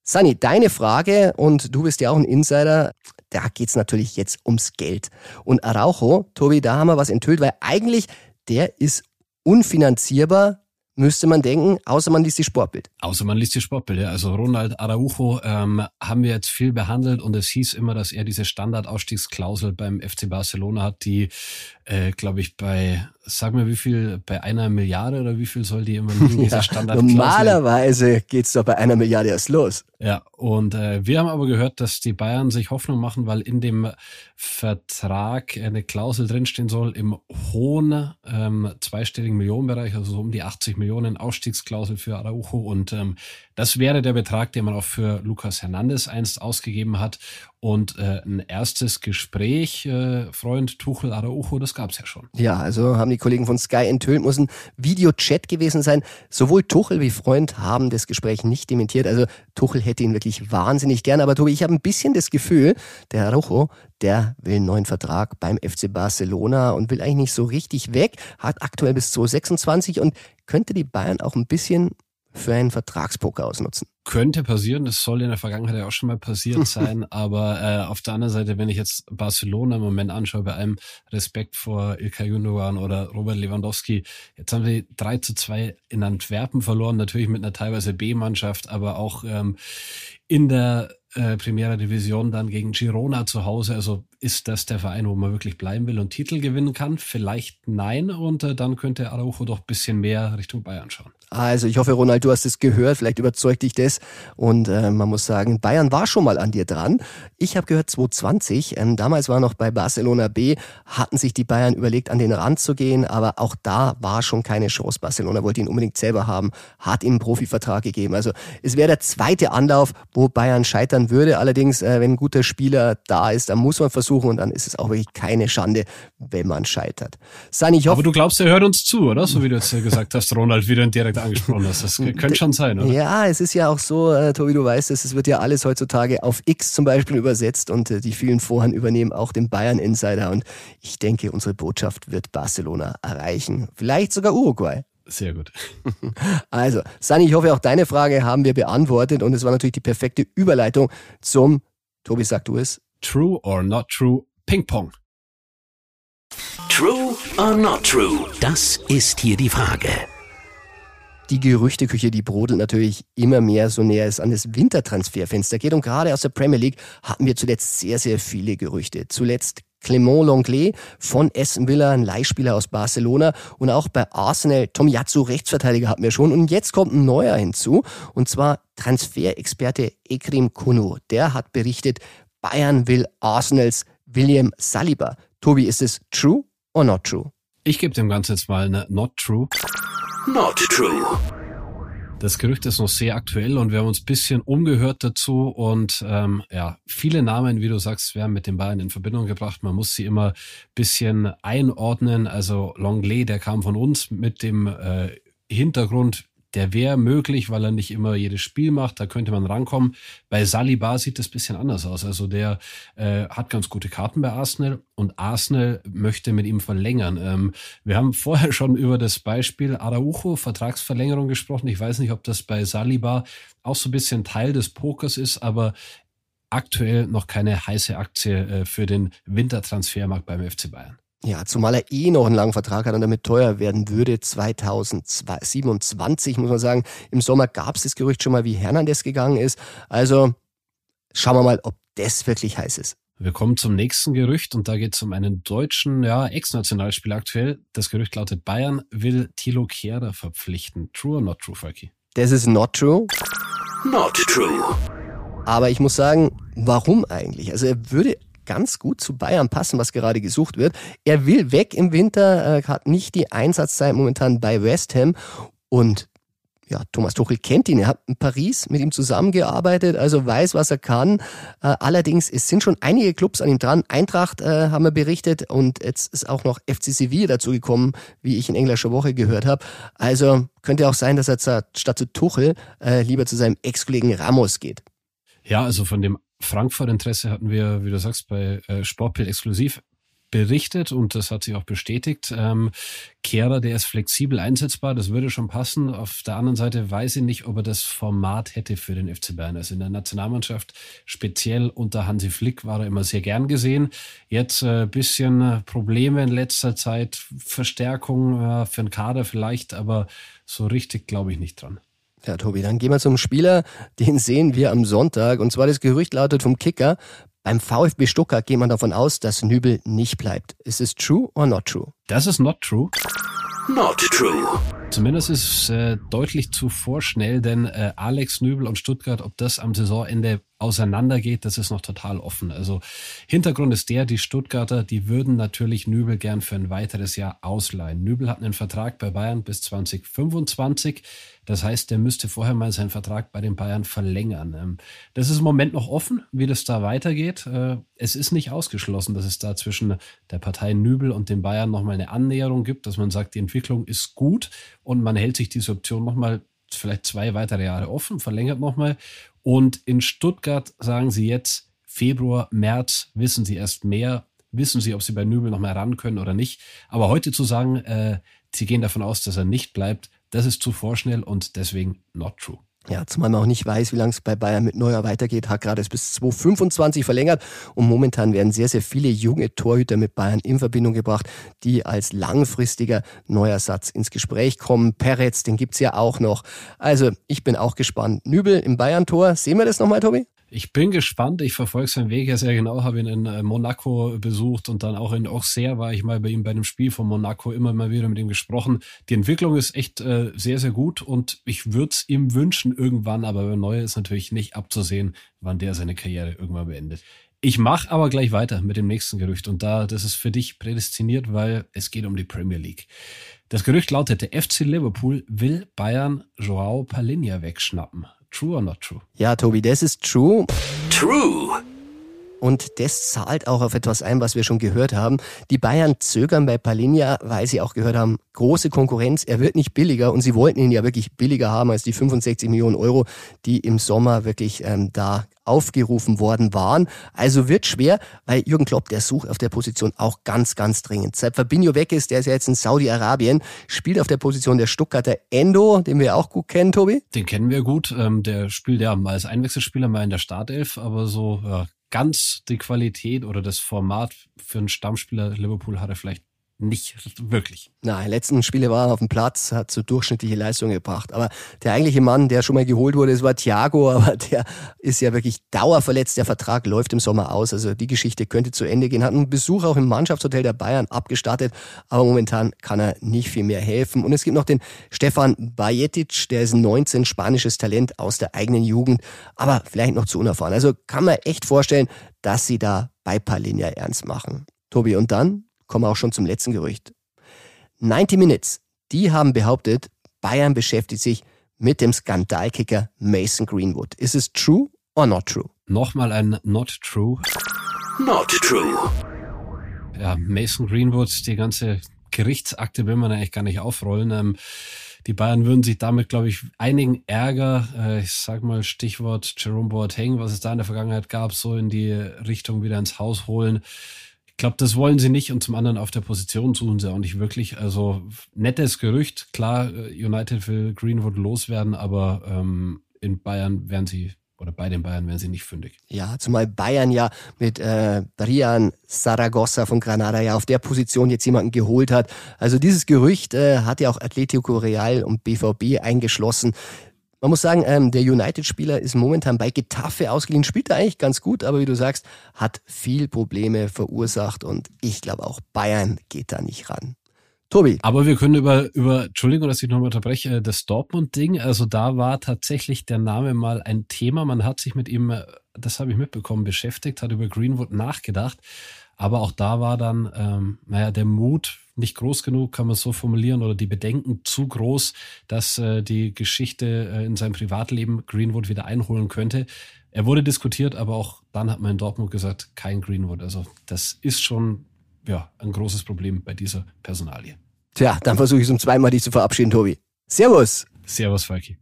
Sunny, deine Frage und du bist ja auch ein Insider. Da geht's natürlich jetzt ums Geld. Und Araujo, Tobi, da haben wir was enthüllt, weil eigentlich der ist unfinanzierbar müsste man denken, außer man liest die Sportbild. Außer man liest die Sportbild, ja. Also Ronald Araujo ähm, haben wir jetzt viel behandelt und es hieß immer, dass er diese Standardausstiegsklausel beim FC Barcelona hat, die, äh, glaube ich, bei sag mir, wie viel bei einer Milliarde oder wie viel soll die immer liegen, diese ja, Standardklausel? Normalerweise geht's doch bei einer Milliarde erst los. Ja, und äh, wir haben aber gehört, dass die Bayern sich Hoffnung machen, weil in dem Vertrag eine Klausel drinstehen soll im hohen ähm, zweistelligen Millionenbereich, also so um die 80 Millionen Ausstiegsklausel für Araujo. Und ähm, das wäre der Betrag, den man auch für Lukas Hernandez einst ausgegeben hat. Und äh, ein erstes Gespräch, äh, Freund Tuchel Araujo, das gab's ja schon. Ja, also haben die Kollegen von Sky enthüllt, muss ein Videochat gewesen sein. Sowohl Tuchel wie Freund haben das Gespräch nicht dementiert. Also Tuchel hätte ihn wirklich wahnsinnig gern. Aber Tobi, ich habe ein bisschen das Gefühl, der Araujo, der will einen neuen Vertrag beim FC Barcelona und will eigentlich nicht so richtig weg, hat aktuell bis 2026 und könnte die Bayern auch ein bisschen für einen Vertragspoker ausnutzen. Könnte passieren, das soll in der Vergangenheit ja auch schon mal passiert sein, aber äh, auf der anderen Seite, wenn ich jetzt Barcelona im Moment anschaue, bei allem Respekt vor Ilkay Gündogan oder Robert Lewandowski, jetzt haben sie 3 zu 2 in Antwerpen verloren, natürlich mit einer teilweise B-Mannschaft, aber auch ähm, in der äh, Primera Division dann gegen Girona zu Hause. Also ist das der Verein, wo man wirklich bleiben will und Titel gewinnen kann? Vielleicht nein. Und äh, dann könnte Araujo doch bisschen mehr Richtung Bayern schauen. Also ich hoffe, Ronald, du hast es gehört. Vielleicht überzeugt dich das. Und äh, man muss sagen, Bayern war schon mal an dir dran. Ich habe gehört 2020. Ähm, damals war noch bei Barcelona B. Hatten sich die Bayern überlegt, an den Rand zu gehen. Aber auch da war schon keine Chance. Barcelona wollte ihn unbedingt selber haben. Hat ihm einen Profivertrag gegeben. Also es wäre der zweite Anlauf, wo Bayern scheitern scheitern würde. Allerdings, äh, wenn ein guter Spieler da ist, dann muss man versuchen und dann ist es auch wirklich keine Schande, wenn man scheitert. Sani, ich hoffe, Aber du glaubst, er hört uns zu, oder? So wie du jetzt gesagt hast, Ronald, wie du ihn direkt angesprochen hast. Das könnte schon sein, oder? Ja, es ist ja auch so, äh, Tobi, du weißt es, es wird ja alles heutzutage auf X zum Beispiel übersetzt und äh, die vielen Vorhand übernehmen auch den Bayern Insider und ich denke, unsere Botschaft wird Barcelona erreichen. Vielleicht sogar Uruguay. Sehr gut. Also, Sani, ich hoffe, auch deine Frage haben wir beantwortet und es war natürlich die perfekte Überleitung zum, Tobi, sag du es. True or not true Ping Pong. True or not true? Das ist hier die Frage. Die Gerüchteküche, die brodelt natürlich immer mehr, so näher es an das Wintertransferfenster geht. Und gerade aus der Premier League hatten wir zuletzt sehr, sehr viele Gerüchte. Zuletzt Clement Longley von Aston Villa, ein Leihspieler aus Barcelona und auch bei Arsenal Tomiyasu, Rechtsverteidiger hatten wir schon und jetzt kommt ein neuer hinzu und zwar Transferexperte Ekrim Kuno. Der hat berichtet, Bayern will Arsenals William Saliba. Tobi, ist es true or not true? Ich gebe dem Ganzen jetzt mal eine Not True. Not true. Das Gerücht ist noch sehr aktuell und wir haben uns ein bisschen umgehört dazu und ähm, ja, viele Namen, wie du sagst, werden mit den Bayern in Verbindung gebracht. Man muss sie immer ein bisschen einordnen. Also Longley, der kam von uns mit dem äh, Hintergrund, der wäre möglich, weil er nicht immer jedes Spiel macht. Da könnte man rankommen. Bei Saliba sieht das bisschen anders aus. Also der äh, hat ganz gute Karten bei Arsenal und Arsenal möchte mit ihm verlängern. Ähm, wir haben vorher schon über das Beispiel Araujo, Vertragsverlängerung gesprochen. Ich weiß nicht, ob das bei Saliba auch so ein bisschen Teil des Pokers ist, aber aktuell noch keine heiße Aktie äh, für den Wintertransfermarkt beim FC Bayern. Ja, zumal er eh noch einen langen Vertrag hat und damit teuer werden würde. 2027 muss man sagen. Im Sommer gab es das Gerücht schon mal, wie Hernandez gegangen ist. Also schauen wir mal, ob das wirklich heiß ist. Wir kommen zum nächsten Gerücht und da geht es um einen deutschen ja, Ex-Nationalspieler aktuell. Das Gerücht lautet, Bayern will Thilo Kehrer verpflichten. True or not true, Falki? Das ist not true. Not true. Aber ich muss sagen, warum eigentlich? Also er würde ganz gut zu Bayern passen, was gerade gesucht wird. Er will weg im Winter, äh, hat nicht die Einsatzzeit momentan bei West Ham und ja, Thomas Tuchel kennt ihn. Er hat in Paris mit ihm zusammengearbeitet, also weiß, was er kann. Äh, allerdings, es sind schon einige Clubs an ihm dran. Eintracht äh, haben wir berichtet und jetzt ist auch noch FC Sevilla dazu gekommen, wie ich in englischer Woche gehört habe. Also könnte auch sein, dass er statt zu Tuchel äh, lieber zu seinem Ex-Kollegen Ramos geht. Ja, also von dem Frankfurt-Interesse hatten wir, wie du sagst, bei äh, Sportbild exklusiv berichtet und das hat sich auch bestätigt. Ähm, Kehrer, der ist flexibel einsetzbar, das würde schon passen. Auf der anderen Seite weiß ich nicht, ob er das Format hätte für den FC Bayern. Also in der Nationalmannschaft, speziell unter Hansi Flick, war er immer sehr gern gesehen. Jetzt äh, bisschen Probleme in letzter Zeit, Verstärkung äh, für den Kader vielleicht, aber so richtig glaube ich nicht dran. Ja, Tobi, dann gehen wir zum Spieler. Den sehen wir am Sonntag. Und zwar das Gerücht lautet vom Kicker. Beim VfB Stuttgart geht man davon aus, dass Nübel nicht bleibt. Ist es true or not true? Das ist not true. Not true. Zumindest ist es äh, deutlich zu vorschnell, denn äh, Alex Nübel und Stuttgart, ob das am Saisonende auseinandergeht, das ist noch total offen. Also Hintergrund ist der, die Stuttgarter, die würden natürlich Nübel gern für ein weiteres Jahr ausleihen. Nübel hat einen Vertrag bei Bayern bis 2025. Das heißt, der müsste vorher mal seinen Vertrag bei den Bayern verlängern. Ähm, das ist im Moment noch offen, wie das da weitergeht. Äh, es ist nicht ausgeschlossen, dass es da zwischen der Partei Nübel und den Bayern nochmal eine Annäherung gibt, dass man sagt, die Entwicklung ist gut und man hält sich diese Option nochmal vielleicht zwei weitere Jahre offen, verlängert nochmal. Und in Stuttgart sagen sie jetzt, Februar, März wissen sie erst mehr, wissen sie, ob sie bei Nübel nochmal ran können oder nicht. Aber heute zu sagen, äh, sie gehen davon aus, dass er nicht bleibt, das ist zu vorschnell und deswegen not true. Ja, zumal man auch nicht weiß, wie lange es bei Bayern mit Neuer weitergeht. Hat gerade es bis 2025 verlängert und momentan werden sehr, sehr viele junge Torhüter mit Bayern in Verbindung gebracht, die als langfristiger Neuersatz ins Gespräch kommen. Peretz, den gibt's ja auch noch. Also ich bin auch gespannt. Nübel im Bayern-Tor, sehen wir das nochmal, Tobi? Ich bin gespannt. Ich verfolge seinen Weg ja sehr genau. Habe ihn in äh, Monaco besucht und dann auch in Auxerre war ich mal bei ihm bei einem Spiel von Monaco immer mal wieder mit ihm gesprochen. Die Entwicklung ist echt äh, sehr, sehr gut und ich würde es ihm wünschen irgendwann, aber bei Neuer ist natürlich nicht abzusehen, wann der seine Karriere irgendwann beendet. Ich mache aber gleich weiter mit dem nächsten Gerücht und da, das ist für dich prädestiniert, weil es geht um die Premier League. Das Gerücht lautet, der FC Liverpool will Bayern Joao Palinha wegschnappen. True or not true? Ja, Tobi, das ist true. True. Und das zahlt auch auf etwas ein, was wir schon gehört haben. Die Bayern zögern bei Palinja, weil sie auch gehört haben, große Konkurrenz, er wird nicht billiger und sie wollten ihn ja wirklich billiger haben als die 65 Millionen Euro, die im Sommer wirklich ähm, da aufgerufen worden waren. Also wird schwer, weil Jürgen Klopp, der sucht auf der Position auch ganz, ganz dringend. Seit Fabinho weg ist, der ist ja jetzt in Saudi-Arabien, spielt auf der Position der Stuttgarter Endo, den wir auch gut kennen, Tobi. Den kennen wir gut. Ähm, der spielt ja mal als Einwechselspieler, mal in der Startelf, aber so ja, ganz die Qualität oder das Format für einen Stammspieler Liverpool hat er vielleicht nicht wirklich. Nein, letzten Spiele war er auf dem Platz, hat so durchschnittliche Leistungen gebracht. Aber der eigentliche Mann, der schon mal geholt wurde, das war Thiago, aber der ist ja wirklich dauerverletzt. Der Vertrag läuft im Sommer aus. Also die Geschichte könnte zu Ende gehen. Hat einen Besuch auch im Mannschaftshotel der Bayern abgestattet, aber momentan kann er nicht viel mehr helfen. Und es gibt noch den Stefan Bajetic, der ist ein 19 spanisches Talent aus der eigenen Jugend, aber vielleicht noch zu unerfahren. Also kann man echt vorstellen, dass sie da bei Palinja ernst machen. Tobi, und dann kommen wir auch schon zum letzten Gerücht. 90 Minutes, die haben behauptet, Bayern beschäftigt sich mit dem Skandalkicker Mason Greenwood. Ist es true or not true? Nochmal ein not true. Not true. Ja, Mason Greenwood, die ganze Gerichtsakte will man eigentlich gar nicht aufrollen. Ähm, die Bayern würden sich damit, glaube ich, einigen Ärger, äh, ich sag mal Stichwort Jerome Boateng, was es da in der Vergangenheit gab, so in die Richtung wieder ins Haus holen. Ich glaube, das wollen sie nicht und zum anderen auf der Position suchen sie auch nicht wirklich. Also nettes Gerücht, klar, äh, United will Greenwood loswerden, aber ähm, in Bayern werden sie oder bei den Bayern werden sie nicht fündig. Ja, zumal Bayern ja mit äh, Brian Saragossa von Granada ja auf der Position jetzt jemanden geholt hat. Also dieses Gerücht äh, hat ja auch Atletico Real und BVB eingeschlossen. Man muss sagen, ähm, der United-Spieler ist momentan bei Getafe ausgeliehen, spielt er eigentlich ganz gut, aber wie du sagst, hat viel Probleme verursacht und ich glaube auch Bayern geht da nicht ran. Tobi. Aber wir können über, über, Entschuldigung, dass ich nochmal unterbreche, das Dortmund-Ding, also da war tatsächlich der Name mal ein Thema. Man hat sich mit ihm, das habe ich mitbekommen, beschäftigt, hat über Greenwood nachgedacht. Aber auch da war dann, ähm, naja, der Mut nicht groß genug, kann man so formulieren, oder die Bedenken zu groß, dass äh, die Geschichte äh, in seinem Privatleben Greenwood wieder einholen könnte. Er wurde diskutiert, aber auch dann hat man in Dortmund gesagt, kein Greenwood. Also das ist schon ja, ein großes Problem bei dieser Personalie. Tja, dann versuche ich es um zweimal dich zu verabschieden, Tobi. Servus. Servus, Falki.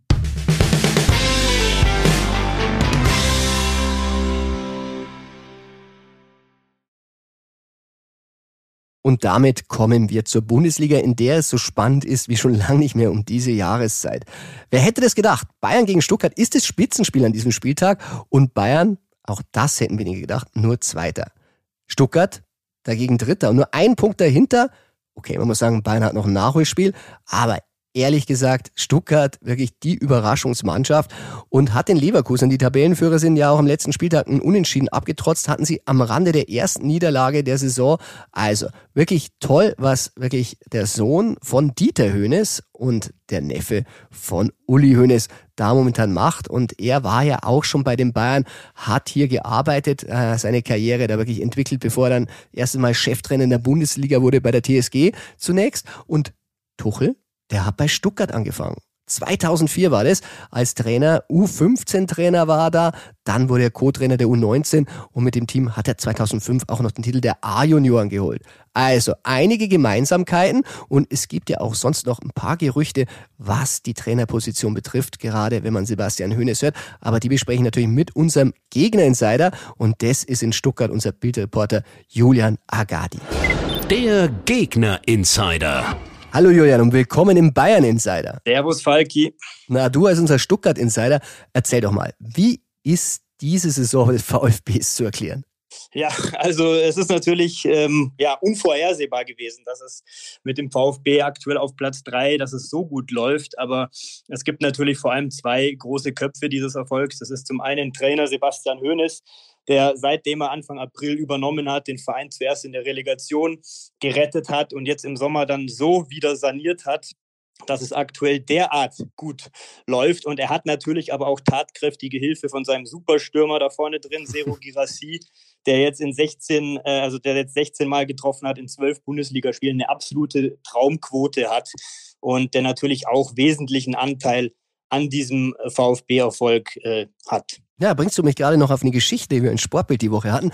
Und damit kommen wir zur Bundesliga, in der es so spannend ist wie schon lange nicht mehr um diese Jahreszeit. Wer hätte das gedacht? Bayern gegen Stuttgart ist das Spitzenspiel an diesem Spieltag und Bayern, auch das hätten wir nicht gedacht, nur Zweiter. Stuttgart dagegen Dritter und nur ein Punkt dahinter. Okay, man muss sagen, Bayern hat noch ein Nachholspiel, aber ehrlich gesagt, Stuttgart wirklich die Überraschungsmannschaft und hat den Leverkusen, die Tabellenführer sind ja auch am letzten Spieltag ein Unentschieden abgetrotzt, hatten sie am Rande der ersten Niederlage der Saison. Also wirklich toll, was wirklich der Sohn von Dieter Hönes und der Neffe von Uli Hoeneß da momentan macht. Und er war ja auch schon bei den Bayern, hat hier gearbeitet, äh, seine Karriere da wirklich entwickelt, bevor er dann erstes Mal Cheftrainer in der Bundesliga wurde bei der TSG zunächst. Und Tuchel der hat bei Stuttgart angefangen. 2004 war das, als Trainer, U15-Trainer war er da, dann wurde er Co-Trainer der U19 und mit dem Team hat er 2005 auch noch den Titel der A-Junioren geholt. Also einige Gemeinsamkeiten und es gibt ja auch sonst noch ein paar Gerüchte, was die Trainerposition betrifft, gerade wenn man Sebastian Hoeneß hört, aber die besprechen natürlich mit unserem Gegner-Insider und das ist in Stuttgart unser Bildreporter Julian Agadi. Der Gegner-Insider. Hallo Julian und willkommen im Bayern Insider. Servus Falki. Na, du als unser Stuttgart Insider, erzähl doch mal, wie ist diese Saison des VfBs zu erklären? Ja, also es ist natürlich ähm, ja, unvorhersehbar gewesen, dass es mit dem VfB aktuell auf Platz drei, dass es so gut läuft. Aber es gibt natürlich vor allem zwei große Köpfe dieses Erfolgs. Das ist zum einen Trainer Sebastian Hoeneß, der seitdem er Anfang April übernommen hat, den Verein zuerst in der Relegation gerettet hat und jetzt im Sommer dann so wieder saniert hat, dass es aktuell derart gut läuft. Und er hat natürlich aber auch tatkräftige Hilfe von seinem Superstürmer da vorne drin, Zero Girassi, der jetzt in 16, äh, also der jetzt 16 Mal getroffen hat in 12 Bundesligaspielen, eine absolute Traumquote hat und der natürlich auch wesentlichen Anteil an diesem VfB-Erfolg äh, hat. Ja, bringst du mich gerade noch auf eine Geschichte, die wir in Sportbild die Woche hatten.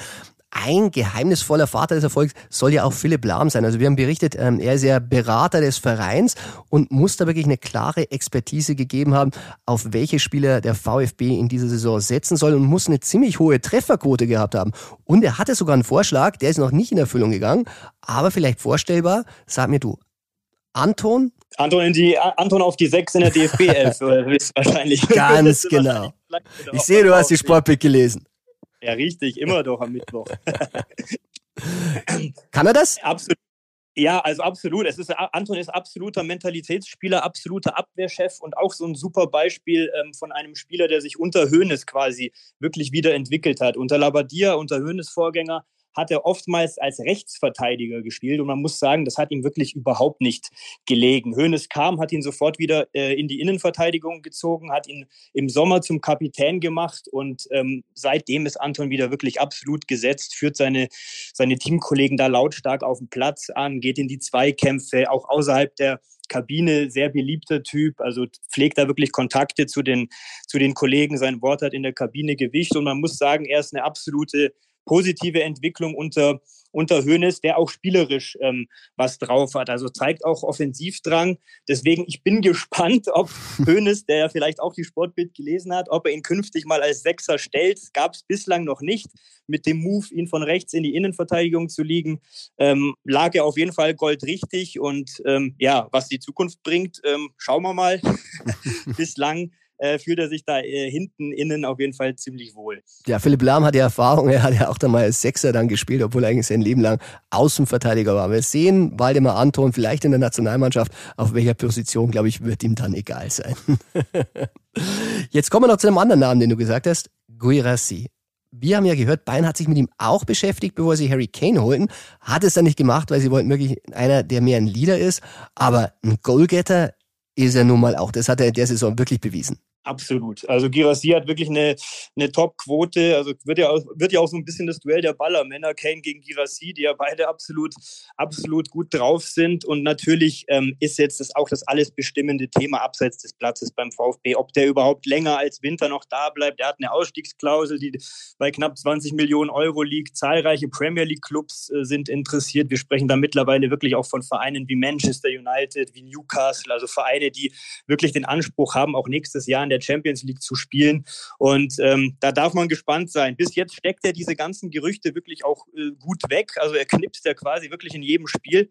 Ein geheimnisvoller Vater des Erfolgs soll ja auch Philipp Lahm sein. Also wir haben berichtet, ähm, er ist ja Berater des Vereins und muss da wirklich eine klare Expertise gegeben haben, auf welche Spieler der VfB in dieser Saison setzen soll und muss eine ziemlich hohe Trefferquote gehabt haben. Und er hatte sogar einen Vorschlag, der ist noch nicht in Erfüllung gegangen, aber vielleicht vorstellbar. Sag mir du, Anton? Anton, in die, Anton auf die 6 in der DFB 11 wahrscheinlich. Ganz genau. Ich sehe, du hast die Sportbild gelesen. Ja, richtig, immer doch am Mittwoch. Kann er das? Absolut. Ja, also absolut. Es ist, Anton ist absoluter Mentalitätsspieler, absoluter Abwehrchef und auch so ein super Beispiel ähm, von einem Spieler, der sich unter Höhnes quasi wirklich wieder entwickelt hat. Unter Labadia, unter Höhnes Vorgänger, hat er oftmals als Rechtsverteidiger gespielt und man muss sagen, das hat ihm wirklich überhaupt nicht gelegen. Hoeneß kam, hat ihn sofort wieder äh, in die Innenverteidigung gezogen, hat ihn im Sommer zum Kapitän gemacht und ähm, seitdem ist Anton wieder wirklich absolut gesetzt, führt seine, seine Teamkollegen da lautstark auf den Platz an, geht in die Zweikämpfe, auch außerhalb der Kabine, sehr beliebter Typ, also pflegt da wirklich Kontakte zu den, zu den Kollegen. Sein Wort hat in der Kabine Gewicht und man muss sagen, er ist eine absolute positive Entwicklung unter, unter Hoeneß, der auch spielerisch ähm, was drauf hat. Also zeigt auch Offensivdrang. Deswegen, ich bin gespannt, ob Hoeneß, der ja vielleicht auch die Sportbild gelesen hat, ob er ihn künftig mal als Sechser stellt. Gab es bislang noch nicht. Mit dem Move, ihn von rechts in die Innenverteidigung zu liegen, ähm, lag er auf jeden Fall goldrichtig. Und ähm, ja, was die Zukunft bringt, ähm, schauen wir mal. bislang äh, fühlt er sich da äh, hinten, innen auf jeden Fall ziemlich wohl. Ja, Philipp Lahm hat ja Erfahrung, er hat ja auch dann mal als Sechser dann gespielt, obwohl er eigentlich sein Leben lang Außenverteidiger war. Wir sehen Waldemar Anton vielleicht in der Nationalmannschaft, auf welcher Position, glaube ich, wird ihm dann egal sein. Jetzt kommen wir noch zu einem anderen Namen, den du gesagt hast, Guirassi. Wir haben ja gehört, Bayern hat sich mit ihm auch beschäftigt, bevor sie Harry Kane holten. Hat es dann nicht gemacht, weil sie wollten wirklich einer, der mehr ein Leader ist. Aber ein Goalgetter ist er nun mal auch. Das hat er in der Saison wirklich bewiesen. Absolut. Also Girassi hat wirklich eine, eine Top-Quote. Also wird ja, auch, wird ja auch so ein bisschen das Duell der Ballermänner, Kane gegen Girassi, die ja beide absolut, absolut gut drauf sind. Und natürlich ähm, ist jetzt das auch das alles bestimmende Thema abseits des Platzes beim VfB, ob der überhaupt länger als Winter noch da bleibt. Er hat eine Ausstiegsklausel, die bei knapp 20 Millionen Euro liegt. Zahlreiche Premier League-Clubs äh, sind interessiert. Wir sprechen da mittlerweile wirklich auch von Vereinen wie Manchester United, wie Newcastle, also Vereine, die wirklich den Anspruch haben, auch nächstes Jahr in der der Champions League zu spielen. Und ähm, da darf man gespannt sein. Bis jetzt steckt er diese ganzen Gerüchte wirklich auch äh, gut weg. Also er knipst ja quasi wirklich in jedem Spiel.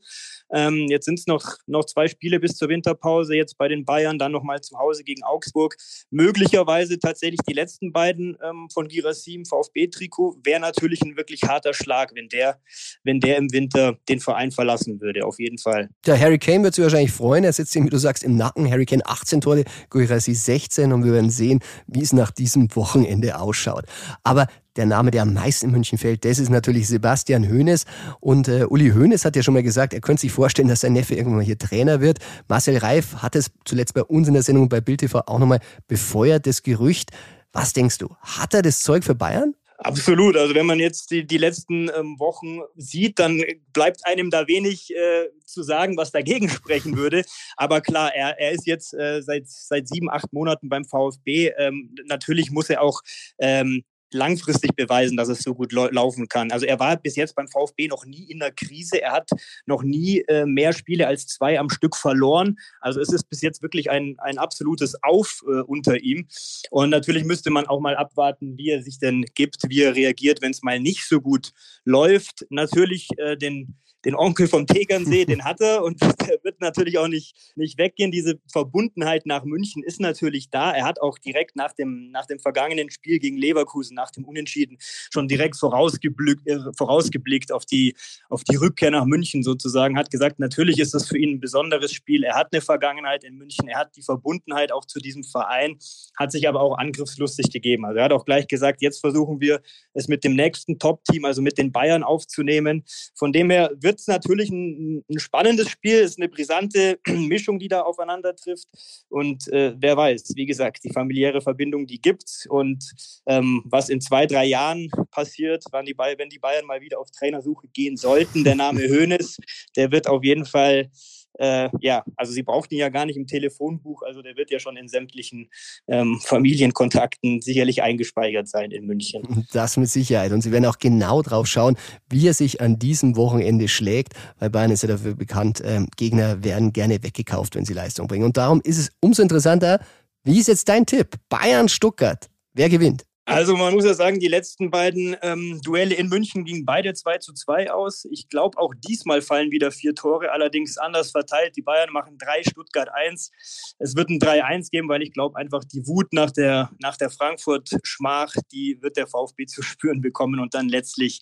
Ähm, jetzt sind es noch, noch zwei Spiele bis zur Winterpause. Jetzt bei den Bayern, dann nochmal zu Hause gegen Augsburg. Möglicherweise tatsächlich die letzten beiden ähm, von Girassi im VfB-Trikot. Wäre natürlich ein wirklich harter Schlag, wenn der, wenn der im Winter den Verein verlassen würde, auf jeden Fall. Der Harry Kane wird sich wahrscheinlich freuen. Er sitzt ihm, wie du sagst, im Nacken. Harry Kane 18 Tore, Girassi 16 und wir werden sehen, wie es nach diesem Wochenende ausschaut. Aber der Name, der am meisten in München fällt, das ist natürlich Sebastian Hoeneß. Und äh, Uli Hoeneß hat ja schon mal gesagt, er könnte sich vorstellen, dass sein Neffe irgendwann mal hier Trainer wird. Marcel Reif hat es zuletzt bei uns in der Sendung bei Bild TV auch nochmal befeuert, das Gerücht. Was denkst du? Hat er das Zeug für Bayern? Absolut. Also wenn man jetzt die, die letzten ähm, Wochen sieht, dann bleibt einem da wenig äh, zu sagen, was dagegen sprechen würde. Aber klar, er, er ist jetzt äh, seit, seit sieben, acht Monaten beim VfB. Ähm, natürlich muss er auch ähm, langfristig beweisen, dass es so gut laufen kann. Also er war bis jetzt beim VfB noch nie in der Krise. Er hat noch nie äh, mehr Spiele als zwei am Stück verloren. Also es ist bis jetzt wirklich ein, ein absolutes Auf äh, unter ihm. Und natürlich müsste man auch mal abwarten, wie er sich denn gibt, wie er reagiert, wenn es mal nicht so gut läuft. Natürlich äh, den den Onkel vom Tegernsee, den hat er und der wird natürlich auch nicht, nicht weggehen. Diese Verbundenheit nach München ist natürlich da. Er hat auch direkt nach dem, nach dem vergangenen Spiel gegen Leverkusen, nach dem Unentschieden, schon direkt vorausgeblickt, äh, vorausgeblickt auf, die, auf die Rückkehr nach München sozusagen, hat gesagt, natürlich ist das für ihn ein besonderes Spiel. Er hat eine Vergangenheit in München, er hat die Verbundenheit auch zu diesem Verein, hat sich aber auch angriffslustig gegeben. Also er hat auch gleich gesagt, jetzt versuchen wir es mit dem nächsten Top-Team, also mit den Bayern aufzunehmen. Von dem her wird wird es natürlich ein, ein, spannendes Spiel, es ist eine brisante Mischung, die da aufeinander trifft. Und äh, wer weiß, wie gesagt, die familiäre Verbindung, die gibt's. Und ähm, was in zwei, drei Jahren passiert, wenn die, wenn die Bayern mal wieder auf Trainersuche gehen sollten, der Name Hoeneß, der wird auf jeden Fall äh, ja, also sie braucht ihn ja gar nicht im Telefonbuch, also der wird ja schon in sämtlichen ähm, Familienkontakten sicherlich eingespeichert sein in München. Das mit Sicherheit. Und sie werden auch genau drauf schauen, wie er sich an diesem Wochenende schlägt, weil Bayern ist ja dafür bekannt, ähm, Gegner werden gerne weggekauft, wenn sie Leistung bringen. Und darum ist es umso interessanter, wie ist jetzt dein Tipp? Bayern-Stuttgart. Wer gewinnt? Also man muss ja sagen, die letzten beiden ähm, Duelle in München gingen beide 2 zu 2 aus. Ich glaube, auch diesmal fallen wieder vier Tore, allerdings anders verteilt. Die Bayern machen drei, Stuttgart 1. Es wird ein 3-1 geben, weil ich glaube einfach die Wut nach der, nach der Frankfurt-Schmach, die wird der VfB zu spüren bekommen und dann letztlich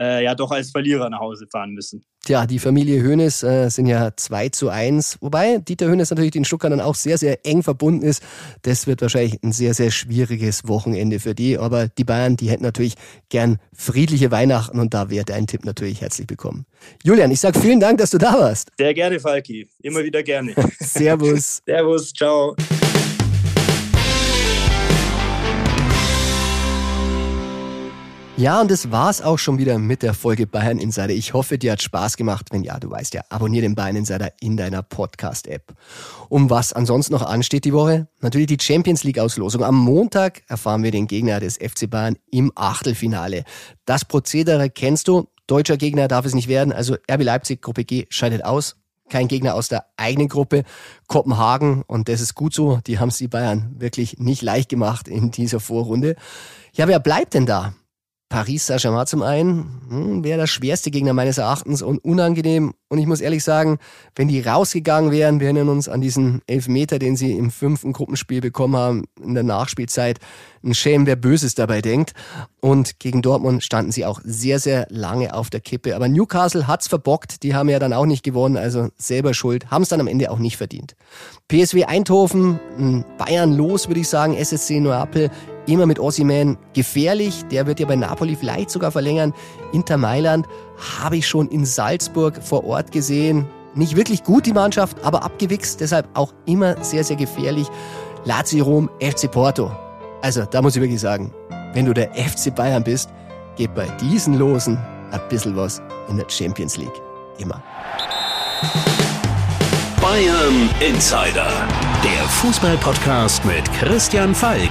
äh, ja doch als Verlierer nach Hause fahren müssen. Tja, die Familie Hoeneß äh, sind ja 2 zu 1, wobei Dieter Hoeneß natürlich den Stuttgartern auch sehr, sehr eng verbunden ist. Das wird wahrscheinlich ein sehr, sehr schwieriges Wochenende für die, aber die Bayern, die hätten natürlich gern friedliche Weihnachten und da wäre dein Tipp natürlich herzlich bekommen. Julian, ich sage vielen Dank, dass du da warst. Sehr gerne, Falki. Immer wieder gerne. Servus. Servus, ciao. Ja, und das war's auch schon wieder mit der Folge Bayern Insider. Ich hoffe, dir hat Spaß gemacht. Wenn ja, du weißt ja, abonnier den Bayern Insider in deiner Podcast-App. Um was ansonsten noch ansteht die Woche? Natürlich die Champions League-Auslosung. Am Montag erfahren wir den Gegner des FC Bayern im Achtelfinale. Das Prozedere kennst du. Deutscher Gegner darf es nicht werden. Also RB Leipzig, Gruppe G, scheidet aus. Kein Gegner aus der eigenen Gruppe. Kopenhagen, und das ist gut so, die haben es die Bayern wirklich nicht leicht gemacht in dieser Vorrunde. Ja, wer bleibt denn da? Paris Saint-Germain zum einen hm, wäre der schwerste Gegner meines Erachtens und unangenehm. Und ich muss ehrlich sagen, wenn die rausgegangen wären, wir erinnern uns an diesen Elfmeter, den sie im fünften Gruppenspiel bekommen haben in der Nachspielzeit. Ein Shame, wer Böses dabei denkt. Und gegen Dortmund standen sie auch sehr, sehr lange auf der Kippe. Aber Newcastle hat's verbockt. Die haben ja dann auch nicht gewonnen, also selber schuld. Haben es dann am Ende auch nicht verdient. PSW Eindhoven, Bayern los, würde ich sagen. SSC Neapel immer mit Ossiman gefährlich. Der wird ja bei Napoli vielleicht sogar verlängern. Inter Mailand habe ich schon in Salzburg vor Ort gesehen. Nicht wirklich gut die Mannschaft, aber abgewichst, deshalb auch immer sehr, sehr gefährlich. Lazio Rom, FC Porto. Also da muss ich wirklich sagen, wenn du der FC Bayern bist, geht bei diesen Losen ein bisschen was in der Champions League. Immer. Bayern Insider, der Fußballpodcast mit Christian Falk.